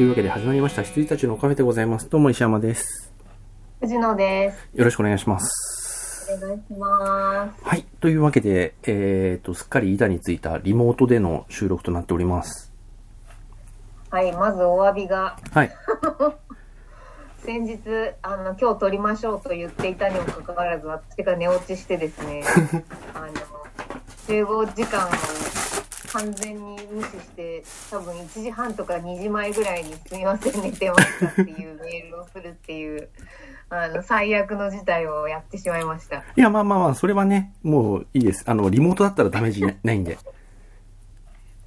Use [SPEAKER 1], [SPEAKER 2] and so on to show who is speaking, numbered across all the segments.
[SPEAKER 1] というわけで始まりました羊たちのカフェでございます。どうも石山です。
[SPEAKER 2] 藤野です。
[SPEAKER 1] よろしくお願いします。
[SPEAKER 2] お願いします。
[SPEAKER 1] はい。というわけで、えっ、と、すっかり板についたリモートでの収録となっております。
[SPEAKER 2] はい、まずお詫びが、
[SPEAKER 1] はい。
[SPEAKER 2] 先日、あの、今日撮りましょうと言っていたにもかかわらず、私が寝落ちしてですね、あの、集合時間を完全に無視して、多分1時半とか2時前ぐらいにすみません、寝てましたっていうメールをするっていう、あの、最悪の事態をやってしまいました。
[SPEAKER 1] いや、まあまあまあ、それはね、もういいです。あの、リモートだったらダメージないんで。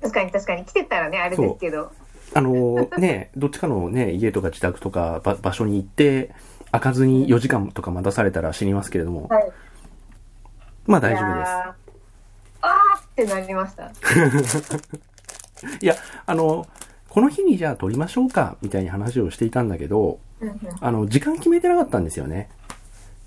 [SPEAKER 2] 確かに確かに来てたらね、あれですけど。
[SPEAKER 1] あの、ね、どっちかのね、家とか自宅とかば場所に行って、開かずに4時間とか待たされたら死にますけれども、
[SPEAKER 2] はい。
[SPEAKER 1] まあ大丈夫です。
[SPEAKER 2] ってなりました。
[SPEAKER 1] いや、あの、この日にじゃあ撮りましょうか、みたいに話をしていたんだけど、
[SPEAKER 2] うんうん
[SPEAKER 1] あの、時間決めてなかったんですよね。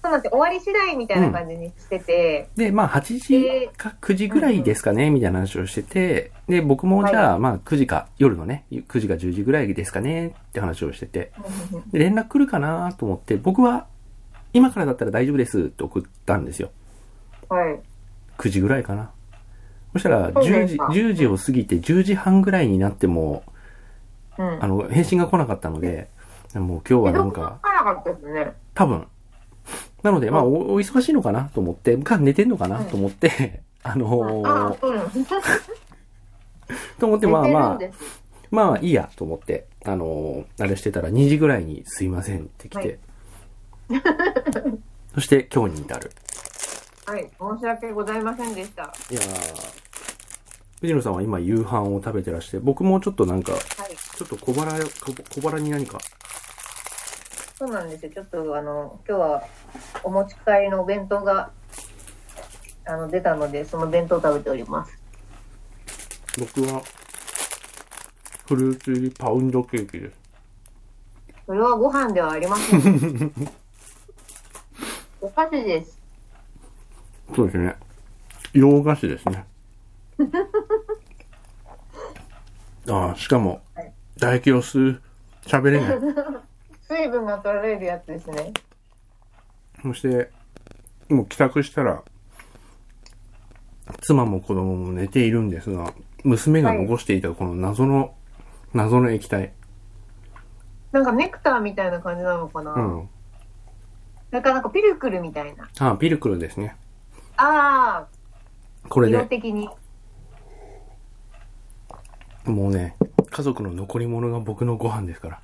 [SPEAKER 2] そうなんですよ終わり次第みたいな感じにしてて、
[SPEAKER 1] で、まあ、8時か9時ぐらいですかね、みたいな話をしてて、で、僕もじゃあ、まあ、9時か、夜のね、9時か10時ぐらいですかね、って話をしてて、で連絡来るかなと思って、僕は、今からだったら大丈夫ですって送ったんですよ。
[SPEAKER 2] はい。
[SPEAKER 1] 9時ぐらいかな。そしたら、10時、
[SPEAKER 2] そうですか
[SPEAKER 1] 10時を過ぎて10時半ぐらいになっても、
[SPEAKER 2] うん。
[SPEAKER 1] あの、返信が来なかったので、もう今日はなんか、
[SPEAKER 2] かなかったですね？
[SPEAKER 1] 多分。なので、まあ、おお忙しいのかな？と思って、か寝てんのかな？と思って、あのー
[SPEAKER 2] あうなん。
[SPEAKER 1] と思って、まあまあまあいいやと思って、あのーあれしてたら2時ぐらいにすいませんって来て、そして今日に至る。
[SPEAKER 2] はい。申し訳ございませんでした。
[SPEAKER 1] いやー藤野さんは今夕飯を食べてらして、僕もちょっとなんか、
[SPEAKER 2] はい。
[SPEAKER 1] ちょっと小腹、小小腹に何か、
[SPEAKER 2] そうなんですよ。ちょっと、あの、今日はお持ち帰りのお弁当が、あの、出たので、その弁当を食べております。
[SPEAKER 1] 僕は、フルーツ入りパウンドケーキです。
[SPEAKER 2] それはご飯ではありません。お菓子です。
[SPEAKER 1] そうですね。洋菓子ですね。ああ、しかも
[SPEAKER 2] はい、
[SPEAKER 1] 唾液を吸う、喋れない。
[SPEAKER 2] 水分が取られるやつですね。
[SPEAKER 1] そして、もう帰宅したら、妻も子供も寝ているんですが、娘が残していたこの謎の、謎の液体。
[SPEAKER 2] なんかネクターみたいな感じなのかな。
[SPEAKER 1] うん。
[SPEAKER 2] なんかなんかピルクルみたいな。
[SPEAKER 1] ああ、ピルクルですね。
[SPEAKER 2] ああ、
[SPEAKER 1] これで、
[SPEAKER 2] 色的に。
[SPEAKER 1] もうね、家族の残り物が僕のご飯ですから。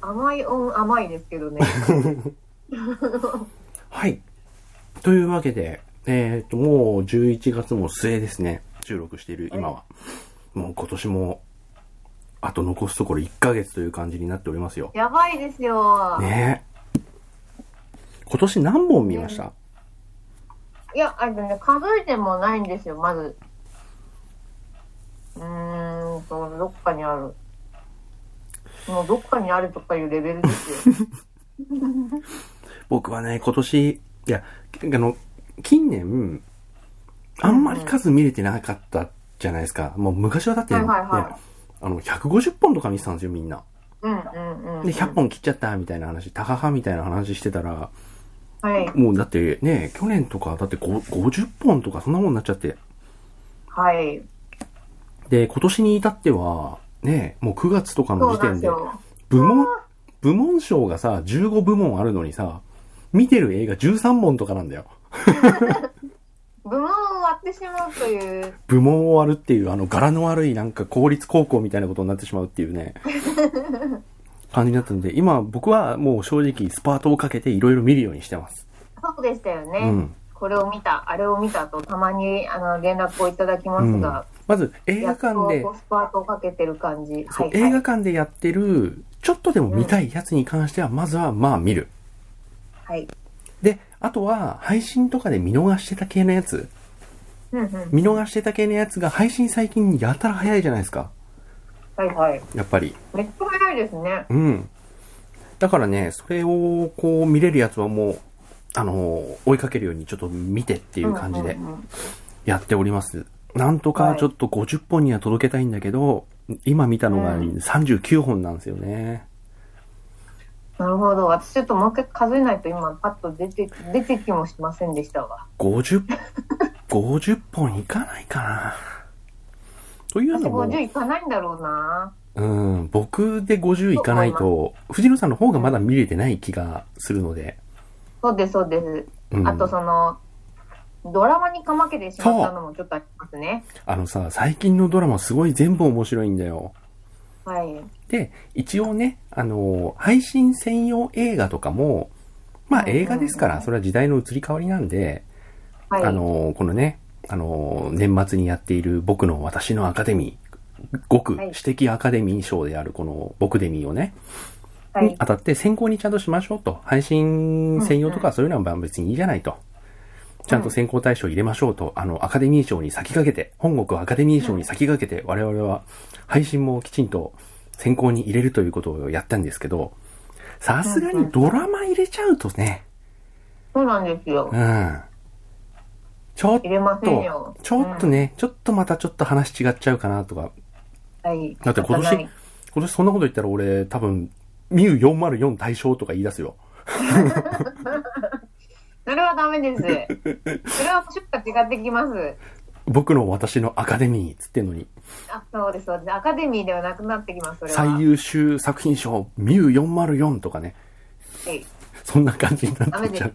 [SPEAKER 2] 甘いオン甘いですけどね。
[SPEAKER 1] はい。というわけで、えっ、と、もう11月も末ですね。収録している今は。もう今年も、あと残すところ1ヶ月という感じになっておりますよ。
[SPEAKER 2] やばいですよ。
[SPEAKER 1] ねえ。今年何本見ました、
[SPEAKER 2] いや、あれね、数えてもないんですよ、まず。うーんと、どっかにある。もうどっかにあるとかいうレベルですよ。
[SPEAKER 1] 僕はね、今年、いや、あの、近年、あんまり数見れてなかったじゃないですか。もう昔はだって、ね
[SPEAKER 2] はいはいはい
[SPEAKER 1] あの、150本とか見てたんですよ、みんな。
[SPEAKER 2] うんうんうん。
[SPEAKER 1] で、100。本切っちゃった、みたいな話、タハハみたいな話してたら、
[SPEAKER 2] はい。
[SPEAKER 1] もうだってね、去年とか、だってご50本とかそんなもんになっちゃって。
[SPEAKER 2] はい。
[SPEAKER 1] で、今年に至っては、ね、もう9月とかの時点で。部門、部門賞がさ、15部門あるのにさ、見てる映画13本とかなんだよ。
[SPEAKER 2] 部門を割ってしまうという、
[SPEAKER 1] 部門を割るっていう、あの、柄の悪いなんか公立高校みたいなことになってしまうっていうね、感じになったんで、今僕はもう正直スパートをかけていろいろ見るようにしてます。
[SPEAKER 2] そうでしたよね。
[SPEAKER 1] うん。
[SPEAKER 2] これを見た、あれを見たと、たまにあの連絡をいただきますが、
[SPEAKER 1] まず映画館で
[SPEAKER 2] スパートをかけてる感じ。
[SPEAKER 1] そう、
[SPEAKER 2] はい、はい。
[SPEAKER 1] 映画館でやってる、ちょっとでも見たいやつに関しては、まずはまあ見る。
[SPEAKER 2] はい。
[SPEAKER 1] で、あとは、配信とかで見逃してた系のやつ、
[SPEAKER 2] うんうん。
[SPEAKER 1] 見逃してた系のやつが配信最近やたら早いじゃないですか。
[SPEAKER 2] はいはい。
[SPEAKER 1] やっぱり。
[SPEAKER 2] めっちゃ早いですね。
[SPEAKER 1] うん。だからね、それをこう見れるやつはもう、あの、追いかけるようにちょっと見てっていう感じで
[SPEAKER 2] うんうんうん
[SPEAKER 1] やっております。なんとかちょっと50本には届けたいんだけど、今見たのが
[SPEAKER 2] うん
[SPEAKER 1] 39本なんですよね。
[SPEAKER 2] なるほど。私ちょっともう一回数えないと今パッと出て、出てきもしませんでしたわ。
[SPEAKER 1] 50、50本いかないかな。という
[SPEAKER 2] 私
[SPEAKER 1] のも、
[SPEAKER 2] 50いかないんだろうな。
[SPEAKER 1] うん、僕で50いかないと、藤野さんの方がまだ見れてない気がするので、
[SPEAKER 2] そうです、そうです。
[SPEAKER 1] うん、
[SPEAKER 2] あとその、ドラマにかまけてしまったのもちょっとありますね。
[SPEAKER 1] あのさ、最近のドラマすごい全部面白いんだよ。
[SPEAKER 2] はい。
[SPEAKER 1] で、一応ね、あの、配信専用映画とかも、まあ映画ですから、それは時代の移り変わりなんで、
[SPEAKER 2] はい。
[SPEAKER 1] あの、このね、あの、年末にやっている僕の私のアカデミー、極
[SPEAKER 2] はい
[SPEAKER 1] 私的アカデミー賞であるこの僕デミーをね、
[SPEAKER 2] はい。
[SPEAKER 1] に当たって先行にちゃんとしましょうと。配信専用とかそういうのは別にいいじゃないと。ちゃんと先行対象入れましょうと。あの、アカデミー賞に先駆けて、本国アカデミー賞に先駆けて、我々は配信もきちんと先行に入れるということをやったんですけど、さすがにドラマ入れちゃうとね、
[SPEAKER 2] そうなんですよ
[SPEAKER 1] う。ん。ちょっ
[SPEAKER 2] 入れませんよ
[SPEAKER 1] と、。ちょっとね、ちょっとまたちょっと話違っちゃうかなとか。
[SPEAKER 2] うん。はい。
[SPEAKER 1] だって今年今年そんなこと言ったら俺多分、ミュー404対象とか言い出すよ。
[SPEAKER 2] それはダメです。それは出荷違ってきます。
[SPEAKER 1] 僕の私のアカデミーっつってんのに。
[SPEAKER 2] あ、そうです、そうです。アカデミーではなくなってきます、それは。
[SPEAKER 1] 最優秀作品賞、ミュー404とかね。
[SPEAKER 2] はい
[SPEAKER 1] そんな感じになってっちゃう。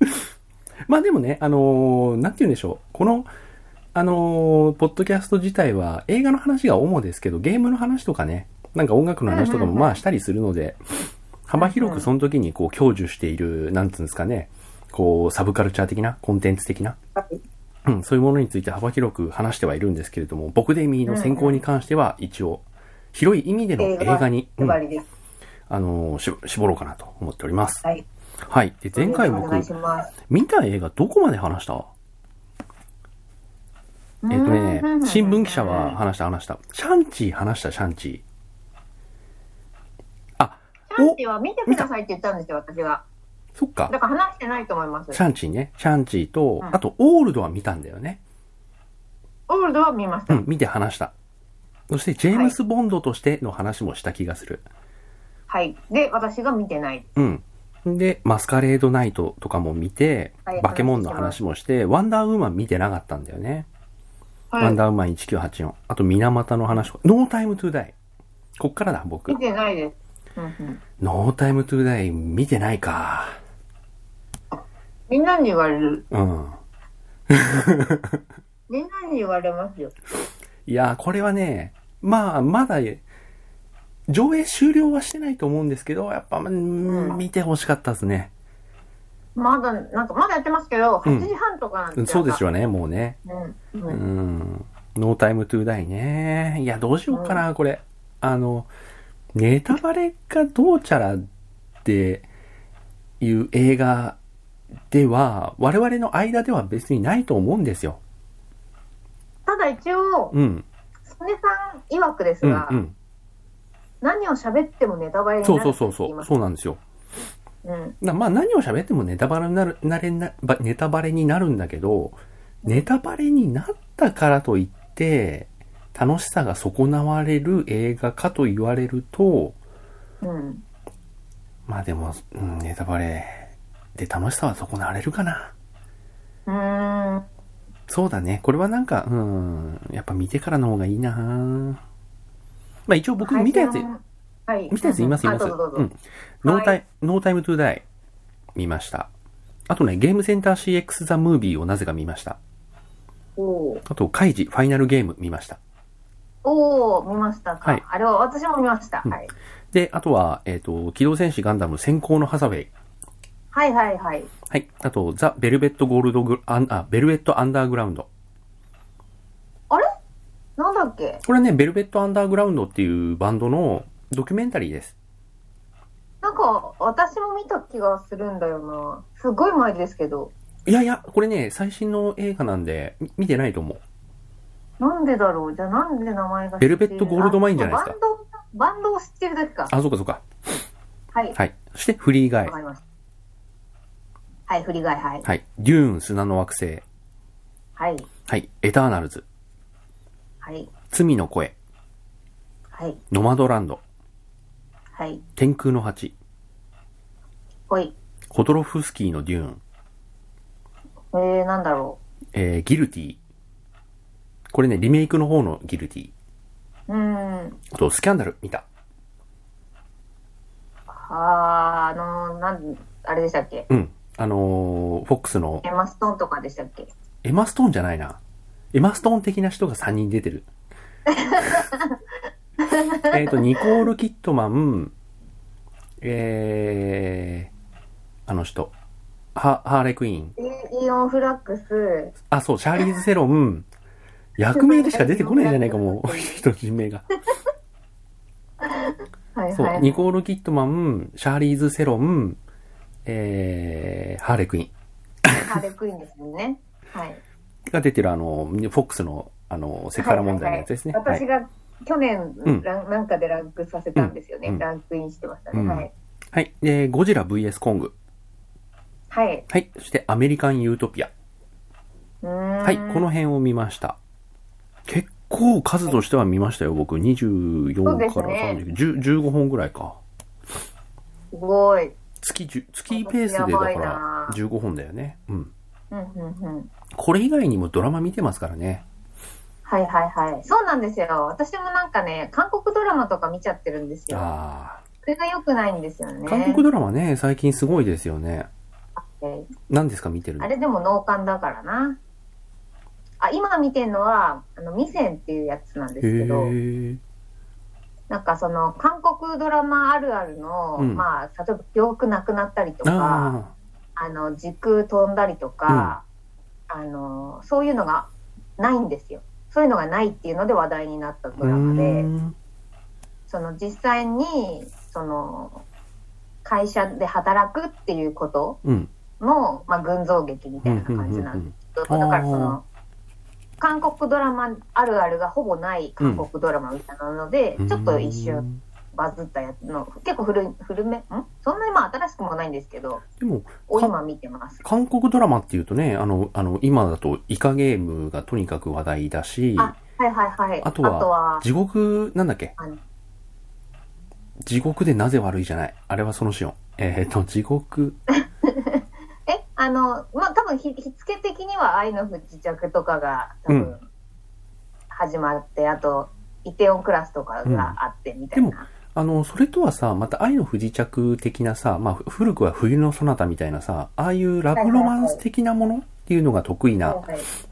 [SPEAKER 1] まあでもね、あのーなんて言うんでしょう。この、あのーポッドキャスト自体は映画の話が主ですけど、ゲームの話とかね、なんか音楽の話とかも
[SPEAKER 2] うんうんうん
[SPEAKER 1] まあしたりするので、幅広くその時にこう享受している、なんつうんですかね、こう、サブカルチャー的な、コンテンツ的な、
[SPEAKER 2] はい
[SPEAKER 1] うん、そういうものについて幅広く話してはいるんですけれども、僕デミーの選考に関しては一応、広い意味での映画に、うん。あの絞ろうかなと思っております。
[SPEAKER 2] はい。
[SPEAKER 1] はい。で、前回僕。見た映画どこまで話した？えっとね、新聞記者は話した話した。シャンチー話した、シャンチー。
[SPEAKER 2] ャンチーは見てくださいって言ったんですよ、私が。
[SPEAKER 1] そっか
[SPEAKER 2] だ。から話してないと思います。
[SPEAKER 1] シャンチーね。シャンチーと、
[SPEAKER 2] うん
[SPEAKER 1] あと、オールドは見たんだよね。
[SPEAKER 2] オールドは見ました。
[SPEAKER 1] うん、見て話した。そして、ジェームス・ボンドとしての話もした気がする。
[SPEAKER 2] はい。で、私が見てない。
[SPEAKER 1] うん。で、マスカレード・ナイトとかも見て、
[SPEAKER 2] はい
[SPEAKER 1] バケモンの話もして、ワンダーウーマン見てなかったんだよね。
[SPEAKER 2] はい。
[SPEAKER 1] ワンダーウーマン1984。あと、水俣の話とか、ノータイムトゥーダイ。こっからだ、僕
[SPEAKER 2] 見。てないです。
[SPEAKER 1] ノータイムトゥーダイ見てないか。
[SPEAKER 2] みんなに言われる。
[SPEAKER 1] うん。
[SPEAKER 2] みんなに言われますよ。
[SPEAKER 1] いやー、これはね、まあ、まだ、上映終了はしてないと思うんですけど、やっぱ、うん見てほしかったですね。
[SPEAKER 2] まだ、なんか、まだやってますけど、
[SPEAKER 1] うん
[SPEAKER 2] 8時半とかなんで。
[SPEAKER 1] そうですよね、もうね。
[SPEAKER 2] うん。う。
[SPEAKER 1] うんん。ノータイムトゥーダイね。いや、どうしようかな、これ。あの、ネタバレがどうちゃらっていう映画では、我々の間では別にないと思うんですよ。
[SPEAKER 2] ただ一応、
[SPEAKER 1] うん。
[SPEAKER 2] 曽根さん曰くです
[SPEAKER 1] うん、
[SPEAKER 2] が、
[SPEAKER 1] うん。
[SPEAKER 2] 何を喋ってもネタバレにな
[SPEAKER 1] そう
[SPEAKER 2] る
[SPEAKER 1] そうそうそう。
[SPEAKER 2] って言います
[SPEAKER 1] そうなんですよ。
[SPEAKER 2] うん。
[SPEAKER 1] なまあ何を喋ってもネタバレになる、なれな、ばネタバレになるんだけど、ネタバレになったからといって、楽しさが損なわれる映画かと言われると、
[SPEAKER 2] うん。
[SPEAKER 1] まあでも、うん、ネタバレで楽しさは損なわれるかな。
[SPEAKER 2] うーん。
[SPEAKER 1] そうだね。これはなんか、うん、やっぱ見てからの方がいいなまあ一応僕見たやつ、
[SPEAKER 2] はい。
[SPEAKER 1] 見たやつ言います、言います。
[SPEAKER 2] う
[SPEAKER 1] ん。ノータイ、
[SPEAKER 2] は
[SPEAKER 1] ノータイムトゥーダイ見ました。あとね、ゲームセンター CX ザムービーをなぜか見ました。あと、カイジファイナルゲーム見ました。
[SPEAKER 2] おー見ましたか。
[SPEAKER 1] はい
[SPEAKER 2] あれは私も見ました。
[SPEAKER 1] うん
[SPEAKER 2] はい。
[SPEAKER 1] で、あとは、えっ、と、機動戦士ガンダム先行のハサウェイ。
[SPEAKER 2] はいはいはい。
[SPEAKER 1] はい。あと、ザ・ベルベット・ゴールドグアン、あ、ベルベット・アンダーグラウンド。
[SPEAKER 2] あれ？なんだっけ？
[SPEAKER 1] これね、ベルベット・アンダーグラウンドっていうバンドのドキュメンタリーです。
[SPEAKER 2] なんか、私も見た気がするんだよな。すごい前ですけど。
[SPEAKER 1] いやいや、これね、最新の映画なんで、み見てないと思う。
[SPEAKER 2] なんでだろう？じゃあなんで名前が
[SPEAKER 1] ベルベットゴールドマインじゃないですか
[SPEAKER 2] あバンド、バンドを知ってるだけか。
[SPEAKER 1] あ、そうかそうか。
[SPEAKER 2] はい。
[SPEAKER 1] はい。そして、フリーガイ
[SPEAKER 2] わ。かりました。はい、振り替え、はい。
[SPEAKER 1] はい。デューン、砂の惑星。
[SPEAKER 2] はい。
[SPEAKER 1] はい。エターナルズ。
[SPEAKER 2] はい。
[SPEAKER 1] 罪の声、
[SPEAKER 2] はい。
[SPEAKER 1] ノマドランド、
[SPEAKER 2] はい。
[SPEAKER 1] 天空の蜂、
[SPEAKER 2] ほい。
[SPEAKER 1] ホドロフスキーのデューン、
[SPEAKER 2] えー、なんだろ
[SPEAKER 1] えー、ギルティ。これね、リメイクの方のギルティ。
[SPEAKER 2] う。ん。
[SPEAKER 1] あと、スキャンダル、見た。
[SPEAKER 2] あー、あの、なん、あれでしたっけ？
[SPEAKER 1] うん。あのー、フォックスの、
[SPEAKER 2] エエマストーンとかでしたっけ？
[SPEAKER 1] エマストーンじゃないな。エマストーン的な人が3人出てる。えっと、ニコール・キッドマン、えー、あの人、ハ、ハーレイクイン。
[SPEAKER 2] イーオンフラックス、
[SPEAKER 1] あ、そう、シャーリーズ・セロン、役名でしか出てこないじゃないか、もう、人人名が。そう、
[SPEAKER 2] はいはい。
[SPEAKER 1] ニコール・キッドマン、シャーリーズ・セロン、えー、ハーレクイーン。
[SPEAKER 2] ハーレクイーンですもんね。はい。
[SPEAKER 1] が出てるあの、フォックスの、あの、セクハラ問題のやつですね。
[SPEAKER 2] はいはいはい私が去年、
[SPEAKER 1] うん
[SPEAKER 2] なんかでランクさせたんですよね。
[SPEAKER 1] うん
[SPEAKER 2] ランクインしてましたね。
[SPEAKER 1] うん
[SPEAKER 2] はい。
[SPEAKER 1] はい。で、ゴジラ VS コング。
[SPEAKER 2] はい。
[SPEAKER 1] はい。そして、アメリカン・ユートピア。はい。この辺を見ました。結構数としては見ましたよ、僕。24
[SPEAKER 2] そうです
[SPEAKER 1] から
[SPEAKER 2] ね
[SPEAKER 1] 39、10 15本ぐらいか。
[SPEAKER 2] すごい。
[SPEAKER 1] 月10、月ペースでだから
[SPEAKER 2] な
[SPEAKER 1] 15本だよね。うん。
[SPEAKER 2] うんうんうん。
[SPEAKER 1] これ以外にもドラマ見てますからね。
[SPEAKER 2] はいはいはい。そうなんですよ。私もなんかね、韓国ドラマとか見ちゃってるんですよ。
[SPEAKER 1] あ
[SPEAKER 2] それが良くないんですよね。
[SPEAKER 1] あ。韓国ドラマね、最近すごいですよね。
[SPEAKER 2] え
[SPEAKER 1] 何ですか見てるの？
[SPEAKER 2] あれでも脳幹だからな。あ、今見てんのは、あの、ミセンっていうやつなんです
[SPEAKER 1] へ
[SPEAKER 2] けど、
[SPEAKER 1] え。
[SPEAKER 2] なんかその、韓国ドラマあるあるの、
[SPEAKER 1] うん
[SPEAKER 2] まあ、例えば記憶なくなったりとか、
[SPEAKER 1] あ
[SPEAKER 2] あの、時空飛んだりとか、あの、そういうのがないんですよ。そういうのがないっていうので話題になった
[SPEAKER 1] あ。
[SPEAKER 2] ドラマで、その実際に、その、会社で働くっていうこと
[SPEAKER 1] うん。
[SPEAKER 2] の、まあ、群像劇みたいな感じなんですけど、だからその、韓国ドラマあるあるがほぼない韓国ドラマみたいなので、
[SPEAKER 1] うん
[SPEAKER 2] ちょっと一瞬バズったやつの、結構古い、古め、ん？そんなにまあ新しくもないんですけど、
[SPEAKER 1] でも、
[SPEAKER 2] 今見てます。
[SPEAKER 1] 韓国ドラマっていうとね、あの、あの、今だとイカゲームがとにかく話題だし、
[SPEAKER 2] あ、はいはいはい。
[SPEAKER 1] あとは地獄、なんだっけ？地獄でなぜ悪いじゃない。あれはそのシオン。えっ、と、地獄、
[SPEAKER 2] え、あの、まあ多分ひ、ひつけ的には愛の不時着とかが多
[SPEAKER 1] う
[SPEAKER 2] 分始まって、あと、イテオンクラスとかがあってみたい
[SPEAKER 1] でも
[SPEAKER 2] な。
[SPEAKER 1] あの、それとはさ、また愛の不時着的なさ、まあ、古くは冬のそなたみたいなさ、ああいうラブロマンス的なものっていうのが得意な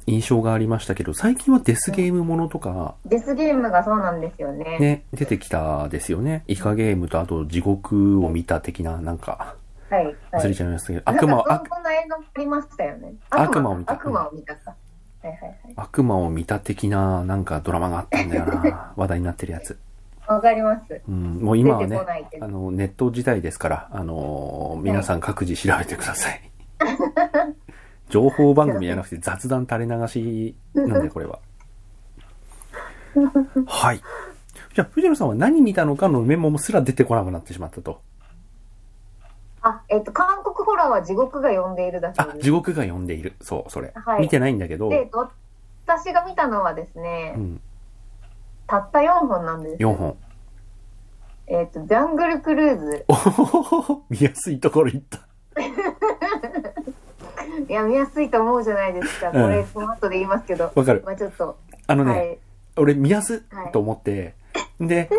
[SPEAKER 1] 印象がありましたけど、最近はデスゲームものとか、
[SPEAKER 2] デスゲームがそうなんですよね。
[SPEAKER 1] ね、出てきたですよね。イカゲームとあと地獄を見た的な、なんか、
[SPEAKER 2] はい。はい
[SPEAKER 1] 忘れちゃいましたけど、悪魔を、悪
[SPEAKER 2] なんかそんな映画もありましたよね。
[SPEAKER 1] 悪魔を見た
[SPEAKER 2] 悪魔を見たか。はいはいはい。
[SPEAKER 1] 悪魔を見た的な、なんかドラマがあったんだよな。話題になってるやつ。
[SPEAKER 2] わかります。
[SPEAKER 1] うん、もう今はねあの、ネット時代ですから、あのー皆さん各自調べてください。情報番組じゃなくて雑談垂れ流しなんで、これは。はい。じゃあ、藤野さんは何見たのかのメモもすら出てこなくなってしまったと。
[SPEAKER 2] あ、えっと、韓国ホラーは地獄が呼んでいるだけ
[SPEAKER 1] あ、
[SPEAKER 2] です。
[SPEAKER 1] 地獄が呼んでいる。そう、それ。
[SPEAKER 2] はい
[SPEAKER 1] 見てないんだけど、
[SPEAKER 2] で、えっと私が見たのはですね、
[SPEAKER 1] うん、
[SPEAKER 2] たった4本なんです。
[SPEAKER 1] 4本。
[SPEAKER 2] えっと、ジャングルクルーズ。
[SPEAKER 1] おほほほほ見やすいところ行った。
[SPEAKER 2] いや、見やすいと思うじゃないですか。
[SPEAKER 1] うん
[SPEAKER 2] これ、その後で言いますけど。
[SPEAKER 1] わかる。
[SPEAKER 2] まあちょっと、
[SPEAKER 1] あのね、
[SPEAKER 2] はい。
[SPEAKER 1] 俺見やす
[SPEAKER 2] はい
[SPEAKER 1] と思って、で、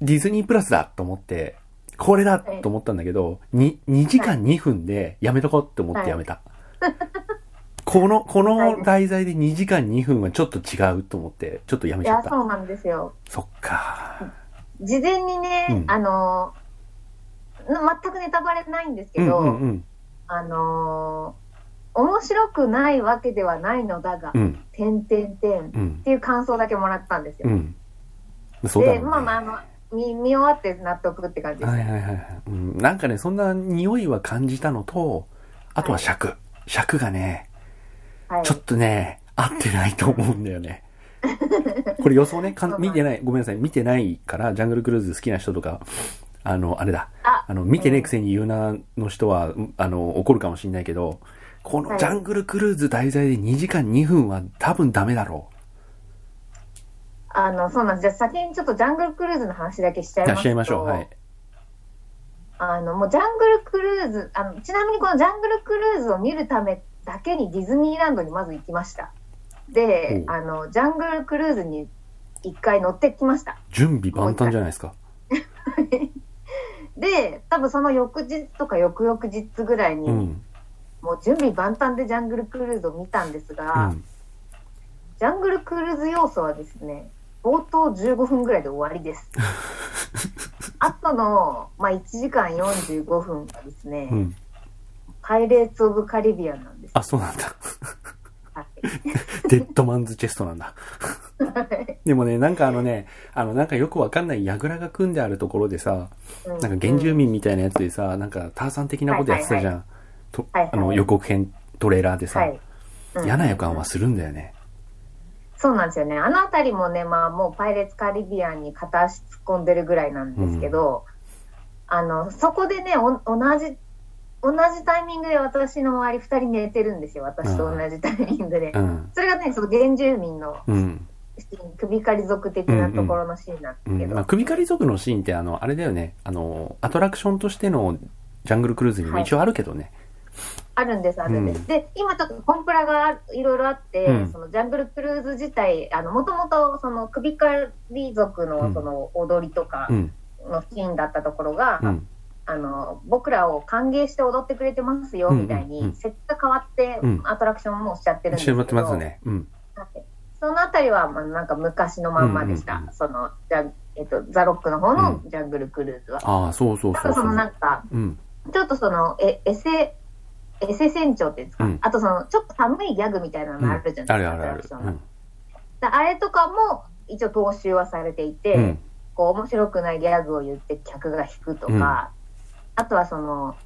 [SPEAKER 1] ディズニープラスだと思って、これだと思ったんだけど、に 2, 時間2分でやめとこうって思ってやめた。この、この題材で2時間2分はちょっと違うと思って、ちょっとやめ
[SPEAKER 2] いや、
[SPEAKER 1] ちゃった。
[SPEAKER 2] そうなんですよ。
[SPEAKER 1] そっか。
[SPEAKER 2] 事前にね、
[SPEAKER 1] うん
[SPEAKER 2] あの、な全くネタバレないんです
[SPEAKER 1] うん
[SPEAKER 2] けど、
[SPEAKER 1] うんうん。
[SPEAKER 2] あのー面白くないわけではないのだが、
[SPEAKER 1] うん。
[SPEAKER 2] てんてんてんっ
[SPEAKER 1] うん。
[SPEAKER 2] ていう感想だけもらったんですよ。
[SPEAKER 1] うん。
[SPEAKER 2] で、
[SPEAKER 1] ね。
[SPEAKER 2] まあまあ、あの、見見終わって納得って感じです。
[SPEAKER 1] はいはいはいはい。うん、なんかね、そんな匂いは感じたのと、あとは尺。尺がね、
[SPEAKER 2] はい。
[SPEAKER 1] ちょっとね、合ってないと思うんだよね。これ予想ね、かん見てない、ごめんなさい、見てないから、ジャングルクルーズ好きな人とか、あの、あれだ、
[SPEAKER 2] あ
[SPEAKER 1] あの、見てねえくせに言うなの人は、うんあの、怒るかもしんないけど、この
[SPEAKER 2] はい
[SPEAKER 1] ジャングルクルーズ題材で2時間2分は多分ダメだろ
[SPEAKER 2] あの、そうなんです。じゃあ先にちょっとジャングルクルーズの話だけしちゃいますと。
[SPEAKER 1] しちゃいましょう。はい。
[SPEAKER 2] あの、もうジャングルクルーズ、あの、ちなみにこのジャングルクルーズを見るためだけにディズニーランドにまず行きました。で、あの、ジャングルクルーズに一回乗ってきました。
[SPEAKER 1] 準備万端じゃないですか。
[SPEAKER 2] で、多分その翌日とか翌々日ぐらいに、
[SPEAKER 1] うん。
[SPEAKER 2] もう準備万端でジャングルクルーズを見たんです
[SPEAKER 1] う
[SPEAKER 2] が、
[SPEAKER 1] ん。
[SPEAKER 2] ジャングルクルーズ要素はですね、冒頭15分ぐらいで終わりです。あとの、まあ、1時間45分がですね、
[SPEAKER 1] うん。
[SPEAKER 2] パイレーツ・オブ・カリビアンなんです。
[SPEAKER 1] あ、そうなんだ。
[SPEAKER 2] はい
[SPEAKER 1] デッドマンズチェストなんだ。でもね、なんかあのね、あの、なんかよくわかんない櫓が組んであるところでさ、
[SPEAKER 2] うん
[SPEAKER 1] なんか原住民みたいなやつでさ、なんかターザン的なことやってたじゃん。と
[SPEAKER 2] はいはい
[SPEAKER 1] あの予告編トレーラーでさ、
[SPEAKER 2] はい。うん
[SPEAKER 1] 嫌な予感はするんだよね。
[SPEAKER 2] そうなんですよね。あのあたりもね、まあもうパイレーツ・カリビアンに片足突っ込んでるぐらいなんですけど、あの、そこでね、お同じ、同じタイミングで私の周り二人寝てるんですよ。私と同じタイミングで。
[SPEAKER 1] うん。
[SPEAKER 2] それがね、その原住民の
[SPEAKER 1] うん。
[SPEAKER 2] 首狩り族的なところのシーンなんで
[SPEAKER 1] うん。
[SPEAKER 2] すけど、
[SPEAKER 1] まあ、首狩り族のシーンってあの、あれだよね。あの、アトラクションとしてのジャングルクルーズにも一応あるけどね。
[SPEAKER 2] あるんです、あるんです。
[SPEAKER 1] うん
[SPEAKER 2] で、今ちょっとコンプラがいろいろあって、
[SPEAKER 1] うん
[SPEAKER 2] そのジャングルクルーズ自体、あの、もともとその首狩り族
[SPEAKER 1] うん
[SPEAKER 2] のその踊りとか
[SPEAKER 1] うん。
[SPEAKER 2] のシーンだったところが、
[SPEAKER 1] うん。
[SPEAKER 2] あの、僕らを歓迎して踊ってくれてますよ、
[SPEAKER 1] うん
[SPEAKER 2] みたいに、設定が変わって、
[SPEAKER 1] うん
[SPEAKER 2] アトラクションもしちゃってるんですけど。
[SPEAKER 1] ますね。
[SPEAKER 2] そのあたりは、まあ、なんか昔のまんまでした。その、じゃえっと、ザ・ロックの方の
[SPEAKER 1] う
[SPEAKER 2] ジャングルクルーズは。
[SPEAKER 1] ああ、そうそうそうそ。
[SPEAKER 2] あとそうのなんか、
[SPEAKER 1] うん。
[SPEAKER 2] ちょっとその、え、エセ、エセ船長っていうんですか、
[SPEAKER 1] うん
[SPEAKER 2] あとその、ちょっと寒いギャグみたいなのあるじゃないですか。
[SPEAKER 1] あるあるある
[SPEAKER 2] アトラクショ。ンの
[SPEAKER 1] うん。
[SPEAKER 2] だあれとかも、一応踏襲はされていて、
[SPEAKER 1] うん。
[SPEAKER 2] こう、面白くないギャグを言って客が引くとか、あとはその、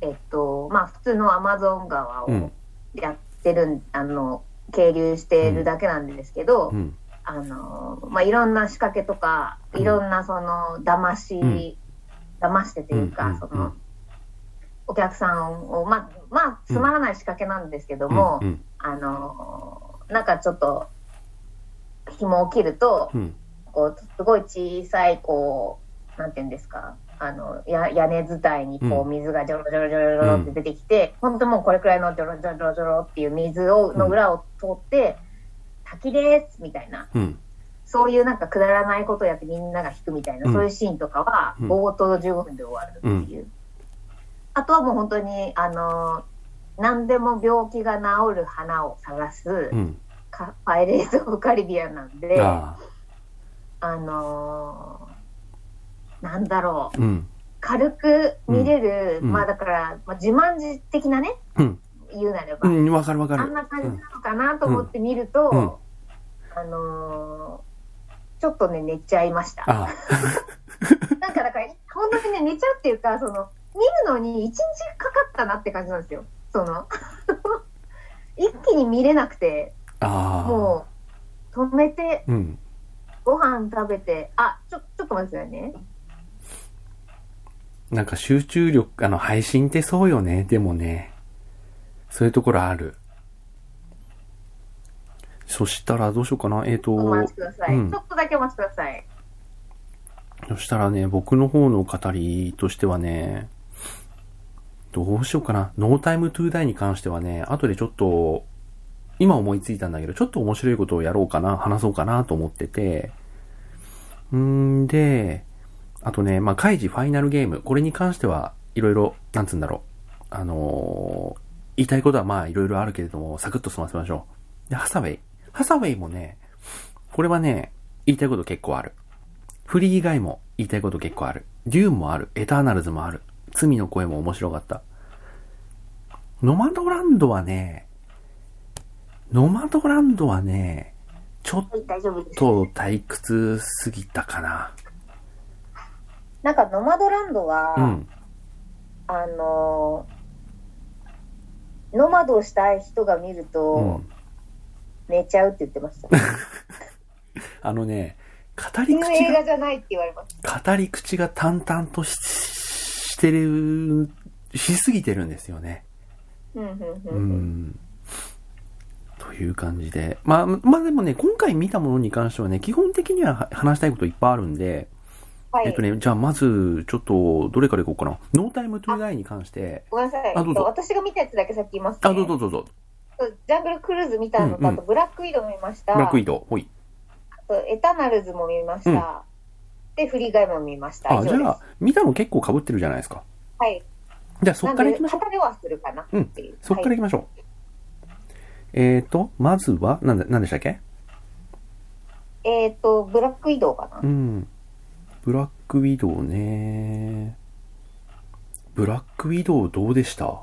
[SPEAKER 2] えっと、まあ、普通のアマゾン川を
[SPEAKER 1] うん。
[SPEAKER 2] やってるん、あの、係留してるだけなんですけど、
[SPEAKER 1] うん。
[SPEAKER 2] あの、まあ、いろんな仕掛けとか、
[SPEAKER 1] うん
[SPEAKER 2] いろんなその、騙し、
[SPEAKER 1] うん
[SPEAKER 2] 騙してというか、
[SPEAKER 1] うん
[SPEAKER 2] その、お客さんを、まあ、まあ、つまらない仕掛けなんですけども、
[SPEAKER 1] うん。
[SPEAKER 2] あの、なんかちょっと、紐を切ると、
[SPEAKER 1] うん。
[SPEAKER 2] こう、すごい小さい、こう、なんていうんですか、あの、や屋根伝いにこ
[SPEAKER 1] う
[SPEAKER 2] う、水がジョロジョロジョロジョロって出てきて、本当もうこれくらいのジョロジョロジョロジョロっていう水を、の裏を通って、滝ですみたいな、
[SPEAKER 1] うん。
[SPEAKER 2] そういうなんかくだらないことをやってみんなが引くみたいな、
[SPEAKER 1] うん
[SPEAKER 2] そういうシーンとかは、
[SPEAKER 1] うん
[SPEAKER 2] 冒頭15分で終わるっていう。あとはもう本当に、あの、何でも病気が治る花を探す、
[SPEAKER 1] うん。
[SPEAKER 2] かパイレーツ・オブ・カリビアンなんで、あ
[SPEAKER 1] あ
[SPEAKER 2] のーなんだろう、
[SPEAKER 1] あ。うん。
[SPEAKER 2] 軽く見れる、
[SPEAKER 1] うん
[SPEAKER 2] まあだから、まあ、自慢自的なね、
[SPEAKER 1] うん。
[SPEAKER 2] 言うなれば、
[SPEAKER 1] うん、わかるわかる。
[SPEAKER 2] あんな感じなのかなと思って見ると、あのーちょっとね、寝ちゃいました。
[SPEAKER 1] あ
[SPEAKER 2] なんかだから、本当にね、寝ちゃうっていうか、その、見るのに一日かかったなって感じなんですよ。その、一気に見れなくて、
[SPEAKER 1] あ。
[SPEAKER 2] もう、止めて、
[SPEAKER 1] うん。
[SPEAKER 2] ご飯食べて、あ、ちょ、ちょっと待ってくださいね。
[SPEAKER 1] なんか集中力、あの、配信ってそうよね。でもね。そういうところある。そしたらどうしようかな。えっ、と、
[SPEAKER 2] お待ちください、
[SPEAKER 1] うん
[SPEAKER 2] ちょっとだけお待ちください。
[SPEAKER 1] そしたらね、僕の方の語りとしてはね、どうしようかな。ノータイムトゥーダイに関してはね、後でちょっと、今思いついたんだけど、ちょっと面白いことをやろうかな、話そうかなと思ってて、んで、あとね、まあ、カイジファイナルゲーム、これに関しては、いろいろ、なんつうんだろう。あのー言いたいことはまあ、いろいろあるけれども、サクッと済ませましょう。で、ハサウェイ。ハサウェイもね、これはね、言いたいこと結構ある。フリー以外も言いたいこと結構ある。デューンもある。エターナルズもある。罪の声も面白かった。ノマドランドはね、ノマドランドはね、ちょっ。と退屈すぎたかな。
[SPEAKER 2] なんか、ノマドランドは、
[SPEAKER 1] うん。
[SPEAKER 2] あのーノマドをしたい人が見ると、
[SPEAKER 1] うん。
[SPEAKER 2] 寝ちゃうって言ってました。
[SPEAKER 1] あのね、語り口が。語り口が淡々とししてる、しすぎてるんですよね。
[SPEAKER 2] うん、うん、
[SPEAKER 1] う
[SPEAKER 2] うん。
[SPEAKER 1] ん。という感じで。まあ、まあでもね、今回見たものに関してはね、基本的にはは話したいこといっぱいあるんで、
[SPEAKER 2] はい。
[SPEAKER 1] えっとね、じゃあまず、ちょっと、どれからいこうかな。ノータイムトゥーダイに関して、
[SPEAKER 2] ごめんなさい。
[SPEAKER 1] あどうぞ
[SPEAKER 2] 私が見たやつだけさっき言います、ね。
[SPEAKER 1] あ、どうぞどうぞ。
[SPEAKER 2] ジャングルクルーズ見たのと、
[SPEAKER 1] うんうん
[SPEAKER 2] あとブラックウィドウ見ました。
[SPEAKER 1] ブラックウィドウ、ほい。
[SPEAKER 2] あとエタナルズも見ました。で、フリーガイも見ました。
[SPEAKER 1] あ、じゃあ、見たの結構被ってるじゃないですか。
[SPEAKER 2] はい。
[SPEAKER 1] じゃあ、そっから行きましょう。
[SPEAKER 2] なんで、旗ではするかなう。
[SPEAKER 1] そっから
[SPEAKER 2] はい
[SPEAKER 1] 行きましょう。えーと、まずは、なんで、なんでしたっけ？
[SPEAKER 2] えっ、と、ブラックウィドウかな、
[SPEAKER 1] うん。ブラックウィドウね。ブラックウィドウどうでした？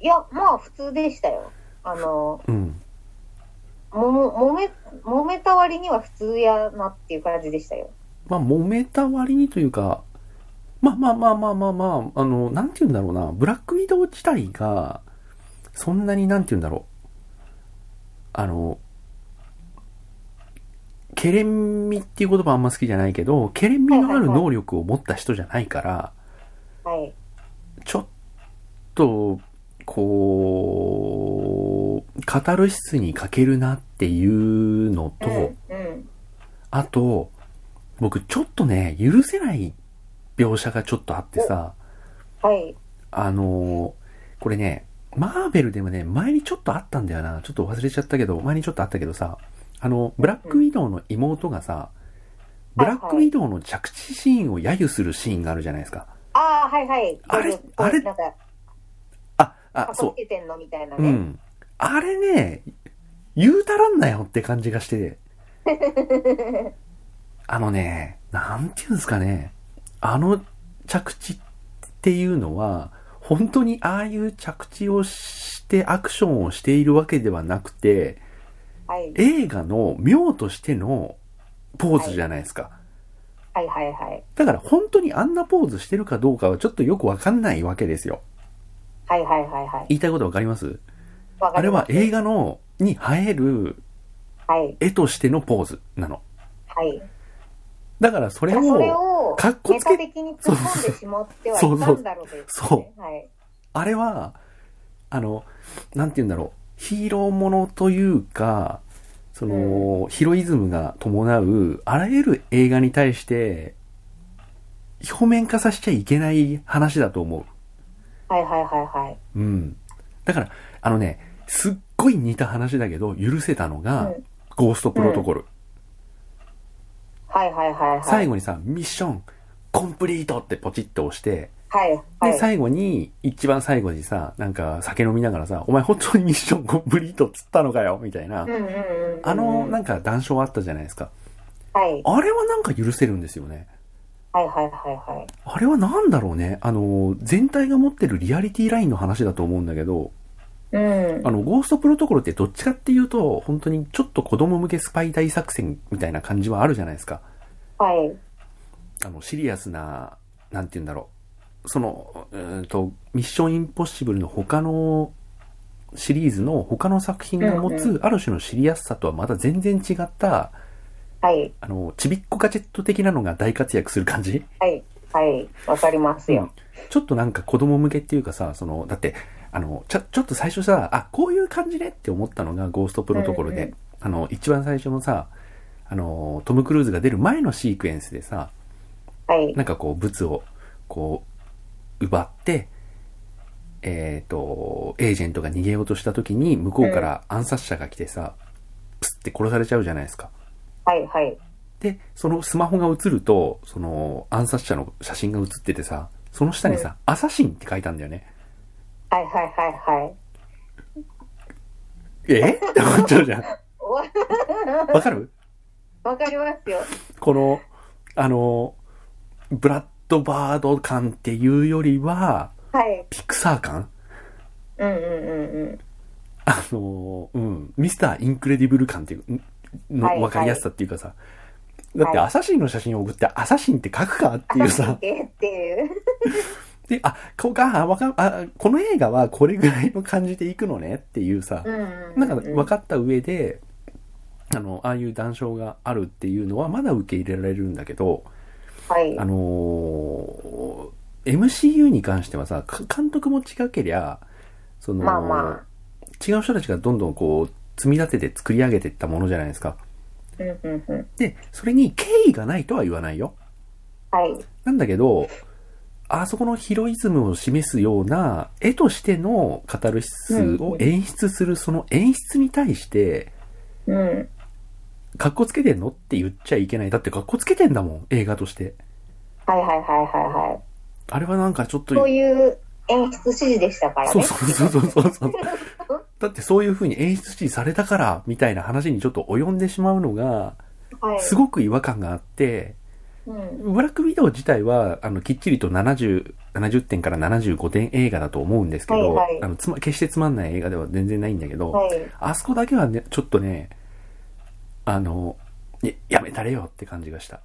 [SPEAKER 2] いや、まあ普通でしたよ。あの、
[SPEAKER 1] うん。
[SPEAKER 2] もも、揉め、揉めた割には普通やなっていう感じでしたよ。
[SPEAKER 1] まあ、揉めた割にというか、まあまあまあまあまあまあ、あの、なんて言うんだろうな、ブラックウィドウ自体が、そんなになんて言うんだろう。あの、ケレン味っていう言葉あんま好きじゃないけど、ケレン味のある能力を持った人じゃないから、
[SPEAKER 2] はい。
[SPEAKER 1] ちょっと、こう、カタルシスに欠けるなっていうのと、
[SPEAKER 2] うん。うん。
[SPEAKER 1] あと、僕ちょっとね、許せない描写がちょっとあってさ、
[SPEAKER 2] はい。
[SPEAKER 1] あのーこれね、マーベルでもね、前にちょっとあったんだよな。ちょっと忘れちゃったけど、前にちょっとあったけどさ、あの、ブラックウィドウの妹がさ、ブラックウィドウの着地シーンを揶揄するシーンがあるじゃないですか。
[SPEAKER 2] ああ、はいはい。
[SPEAKER 1] あれあれ
[SPEAKER 2] なんか、
[SPEAKER 1] あ、あ、
[SPEAKER 2] か
[SPEAKER 1] そ
[SPEAKER 2] こつけてんのみたいな
[SPEAKER 1] う。う
[SPEAKER 2] ね。
[SPEAKER 1] ん。あれね、言うたらんなよって感じがして、あのね、なんていうんですかね、あの着地っていうのは、本当にああいう着地をしてアクションをしているわけではなくて、
[SPEAKER 2] はい。
[SPEAKER 1] 映画の妙としてのポーズじゃないですか。
[SPEAKER 2] はいはいはい。
[SPEAKER 1] だから本当にあんなポーズしてるかどうかはちょっとよくわかんないわけですよ。
[SPEAKER 2] はいはいはいはい。
[SPEAKER 1] 言いたいことわかります？
[SPEAKER 2] わかります
[SPEAKER 1] あれは映画の、に映える
[SPEAKER 2] はい。
[SPEAKER 1] 絵としてのポーズなの。
[SPEAKER 2] はい。
[SPEAKER 1] だからそれを、
[SPEAKER 2] を、
[SPEAKER 1] かっこつけ
[SPEAKER 2] 的に突っ込んでしまってはいたんだろうということね。はい。
[SPEAKER 1] あれは、あの、なんて言うんだろう、ヒーローものというか、その、ヒロイズムが伴う、あらゆる映画に対して、表面化させちゃいけない話だと思う。
[SPEAKER 2] はいはいはいはい。
[SPEAKER 1] うん。だから、あのね、すっごい似た話だけど、許せたのが、
[SPEAKER 2] うん
[SPEAKER 1] ゴーストプロトコル。
[SPEAKER 2] はいはいはいはい。
[SPEAKER 1] 最後にさ、ミッション、コンプリートってポチッと押して、
[SPEAKER 2] はいは
[SPEAKER 1] で、
[SPEAKER 2] い。
[SPEAKER 1] 最後に、一番最後にさ、なんか酒飲みながらさ、お前本当にミッションコンプリートっつったのかよみたいな。あの、なんか談笑あったじゃないですか。
[SPEAKER 2] はい。
[SPEAKER 1] あれはなんか許せるんですよね。
[SPEAKER 2] はいはいはいはい。
[SPEAKER 1] あれはなんだろうね。あの、全体が持ってるリアリティラインの話だと思うんだけど、
[SPEAKER 2] うん。
[SPEAKER 1] あの、ゴーストプロトコルってどっちかっていうと、本当にちょっと子供向けスパイ大作戦みたいな感じはあるじゃないですか。
[SPEAKER 2] はい。
[SPEAKER 1] あの、シリアスな、なんて言うんだろう。その、うーんと、ミッションインポッシブルの他のシリーズの他の作品が持
[SPEAKER 2] うん
[SPEAKER 1] つ、ある種のシリアスさとはまた全然違った、
[SPEAKER 2] はい。
[SPEAKER 1] あの、ちびっこガジェット的なのが大活躍する感じ
[SPEAKER 2] はい。はい。わかりますよ。
[SPEAKER 1] ちょっとなんか子供向けっていうかさ、その、だって、あの、ちょ、ちょっと最初さ、あ、こういう感じねって思ったのがゴーストプロトコルで、
[SPEAKER 2] うんうん
[SPEAKER 1] あの、一番最初のさ、あの、トム・クルーズが出る前のシークエンスでさ、
[SPEAKER 2] はい。
[SPEAKER 1] なんかこう、物を、こう、奪って、えっ、と、エージェントが逃げようとした時に、向こうから暗殺者が来てさ、プスって殺されちゃうじゃないですか。
[SPEAKER 2] はいはい。
[SPEAKER 1] で、そのスマホが映ると、その暗殺者の写真が写っててさ、その下にさ、アサシンって書いたんだよね。
[SPEAKER 2] はいはいはいはい。
[SPEAKER 1] え？って思っちゃうじゃん。
[SPEAKER 2] お
[SPEAKER 1] わかる？
[SPEAKER 2] わかりますよ。
[SPEAKER 1] この、あの、ブラッドバード感っていうよりは、
[SPEAKER 2] はい。
[SPEAKER 1] ピクサー感？
[SPEAKER 2] うんうんうんうん。
[SPEAKER 1] あの、うん、ミスターインクレディブル感っていうの、
[SPEAKER 2] はい
[SPEAKER 1] わかりやすさっていうかさ、だって
[SPEAKER 2] はい
[SPEAKER 1] アサシンの写真を送ってアサシンって書くかっていうさ、
[SPEAKER 2] ってっていう。
[SPEAKER 1] で、あ、こが、わかあ、この映画はこれぐらいの感じでいくのねっていうさ。なんか分かった上で、あの、ああいう談笑があるっていうのはまだ受け入れられるんだけど、
[SPEAKER 2] はい。
[SPEAKER 1] あのー MCU に関してはさ、か監督も違けりゃ、その、
[SPEAKER 2] まあま
[SPEAKER 1] 違う人たちがどんどんこう、積み立てて作り上げていったものじゃないですか。
[SPEAKER 2] うんうんうん。
[SPEAKER 1] で、それに敬意がないとは言わないよ。
[SPEAKER 2] はい。
[SPEAKER 1] なんだけど、あそこのヒロイズムを示すような絵としてのカタルシスを演出するその演出に対して、
[SPEAKER 2] うん。
[SPEAKER 1] カッコつけてんのって言っちゃいけない。だってカッコつけてんだもん、映画として。
[SPEAKER 2] はいはいはいはいはい。
[SPEAKER 1] あれはなんかちょっと、
[SPEAKER 2] そういう演出指示でしたからね。
[SPEAKER 1] そうそうそうそうそう。だってそういう風に演出指示されたから、みたいな話にちょっと及んでしまうのが、
[SPEAKER 2] はい。
[SPEAKER 1] すごく違和感があって、
[SPEAKER 2] うん。
[SPEAKER 1] ブラックビデオ自体は、あの、きっちりと70、70点から75点映画だと思うんですけど、
[SPEAKER 2] はいはい
[SPEAKER 1] あの、つま、決してつまんない映画では全然ないんだけど、
[SPEAKER 2] はい。
[SPEAKER 1] あそこだけはね、ちょっとね、あの、ややめたれよって感じがした。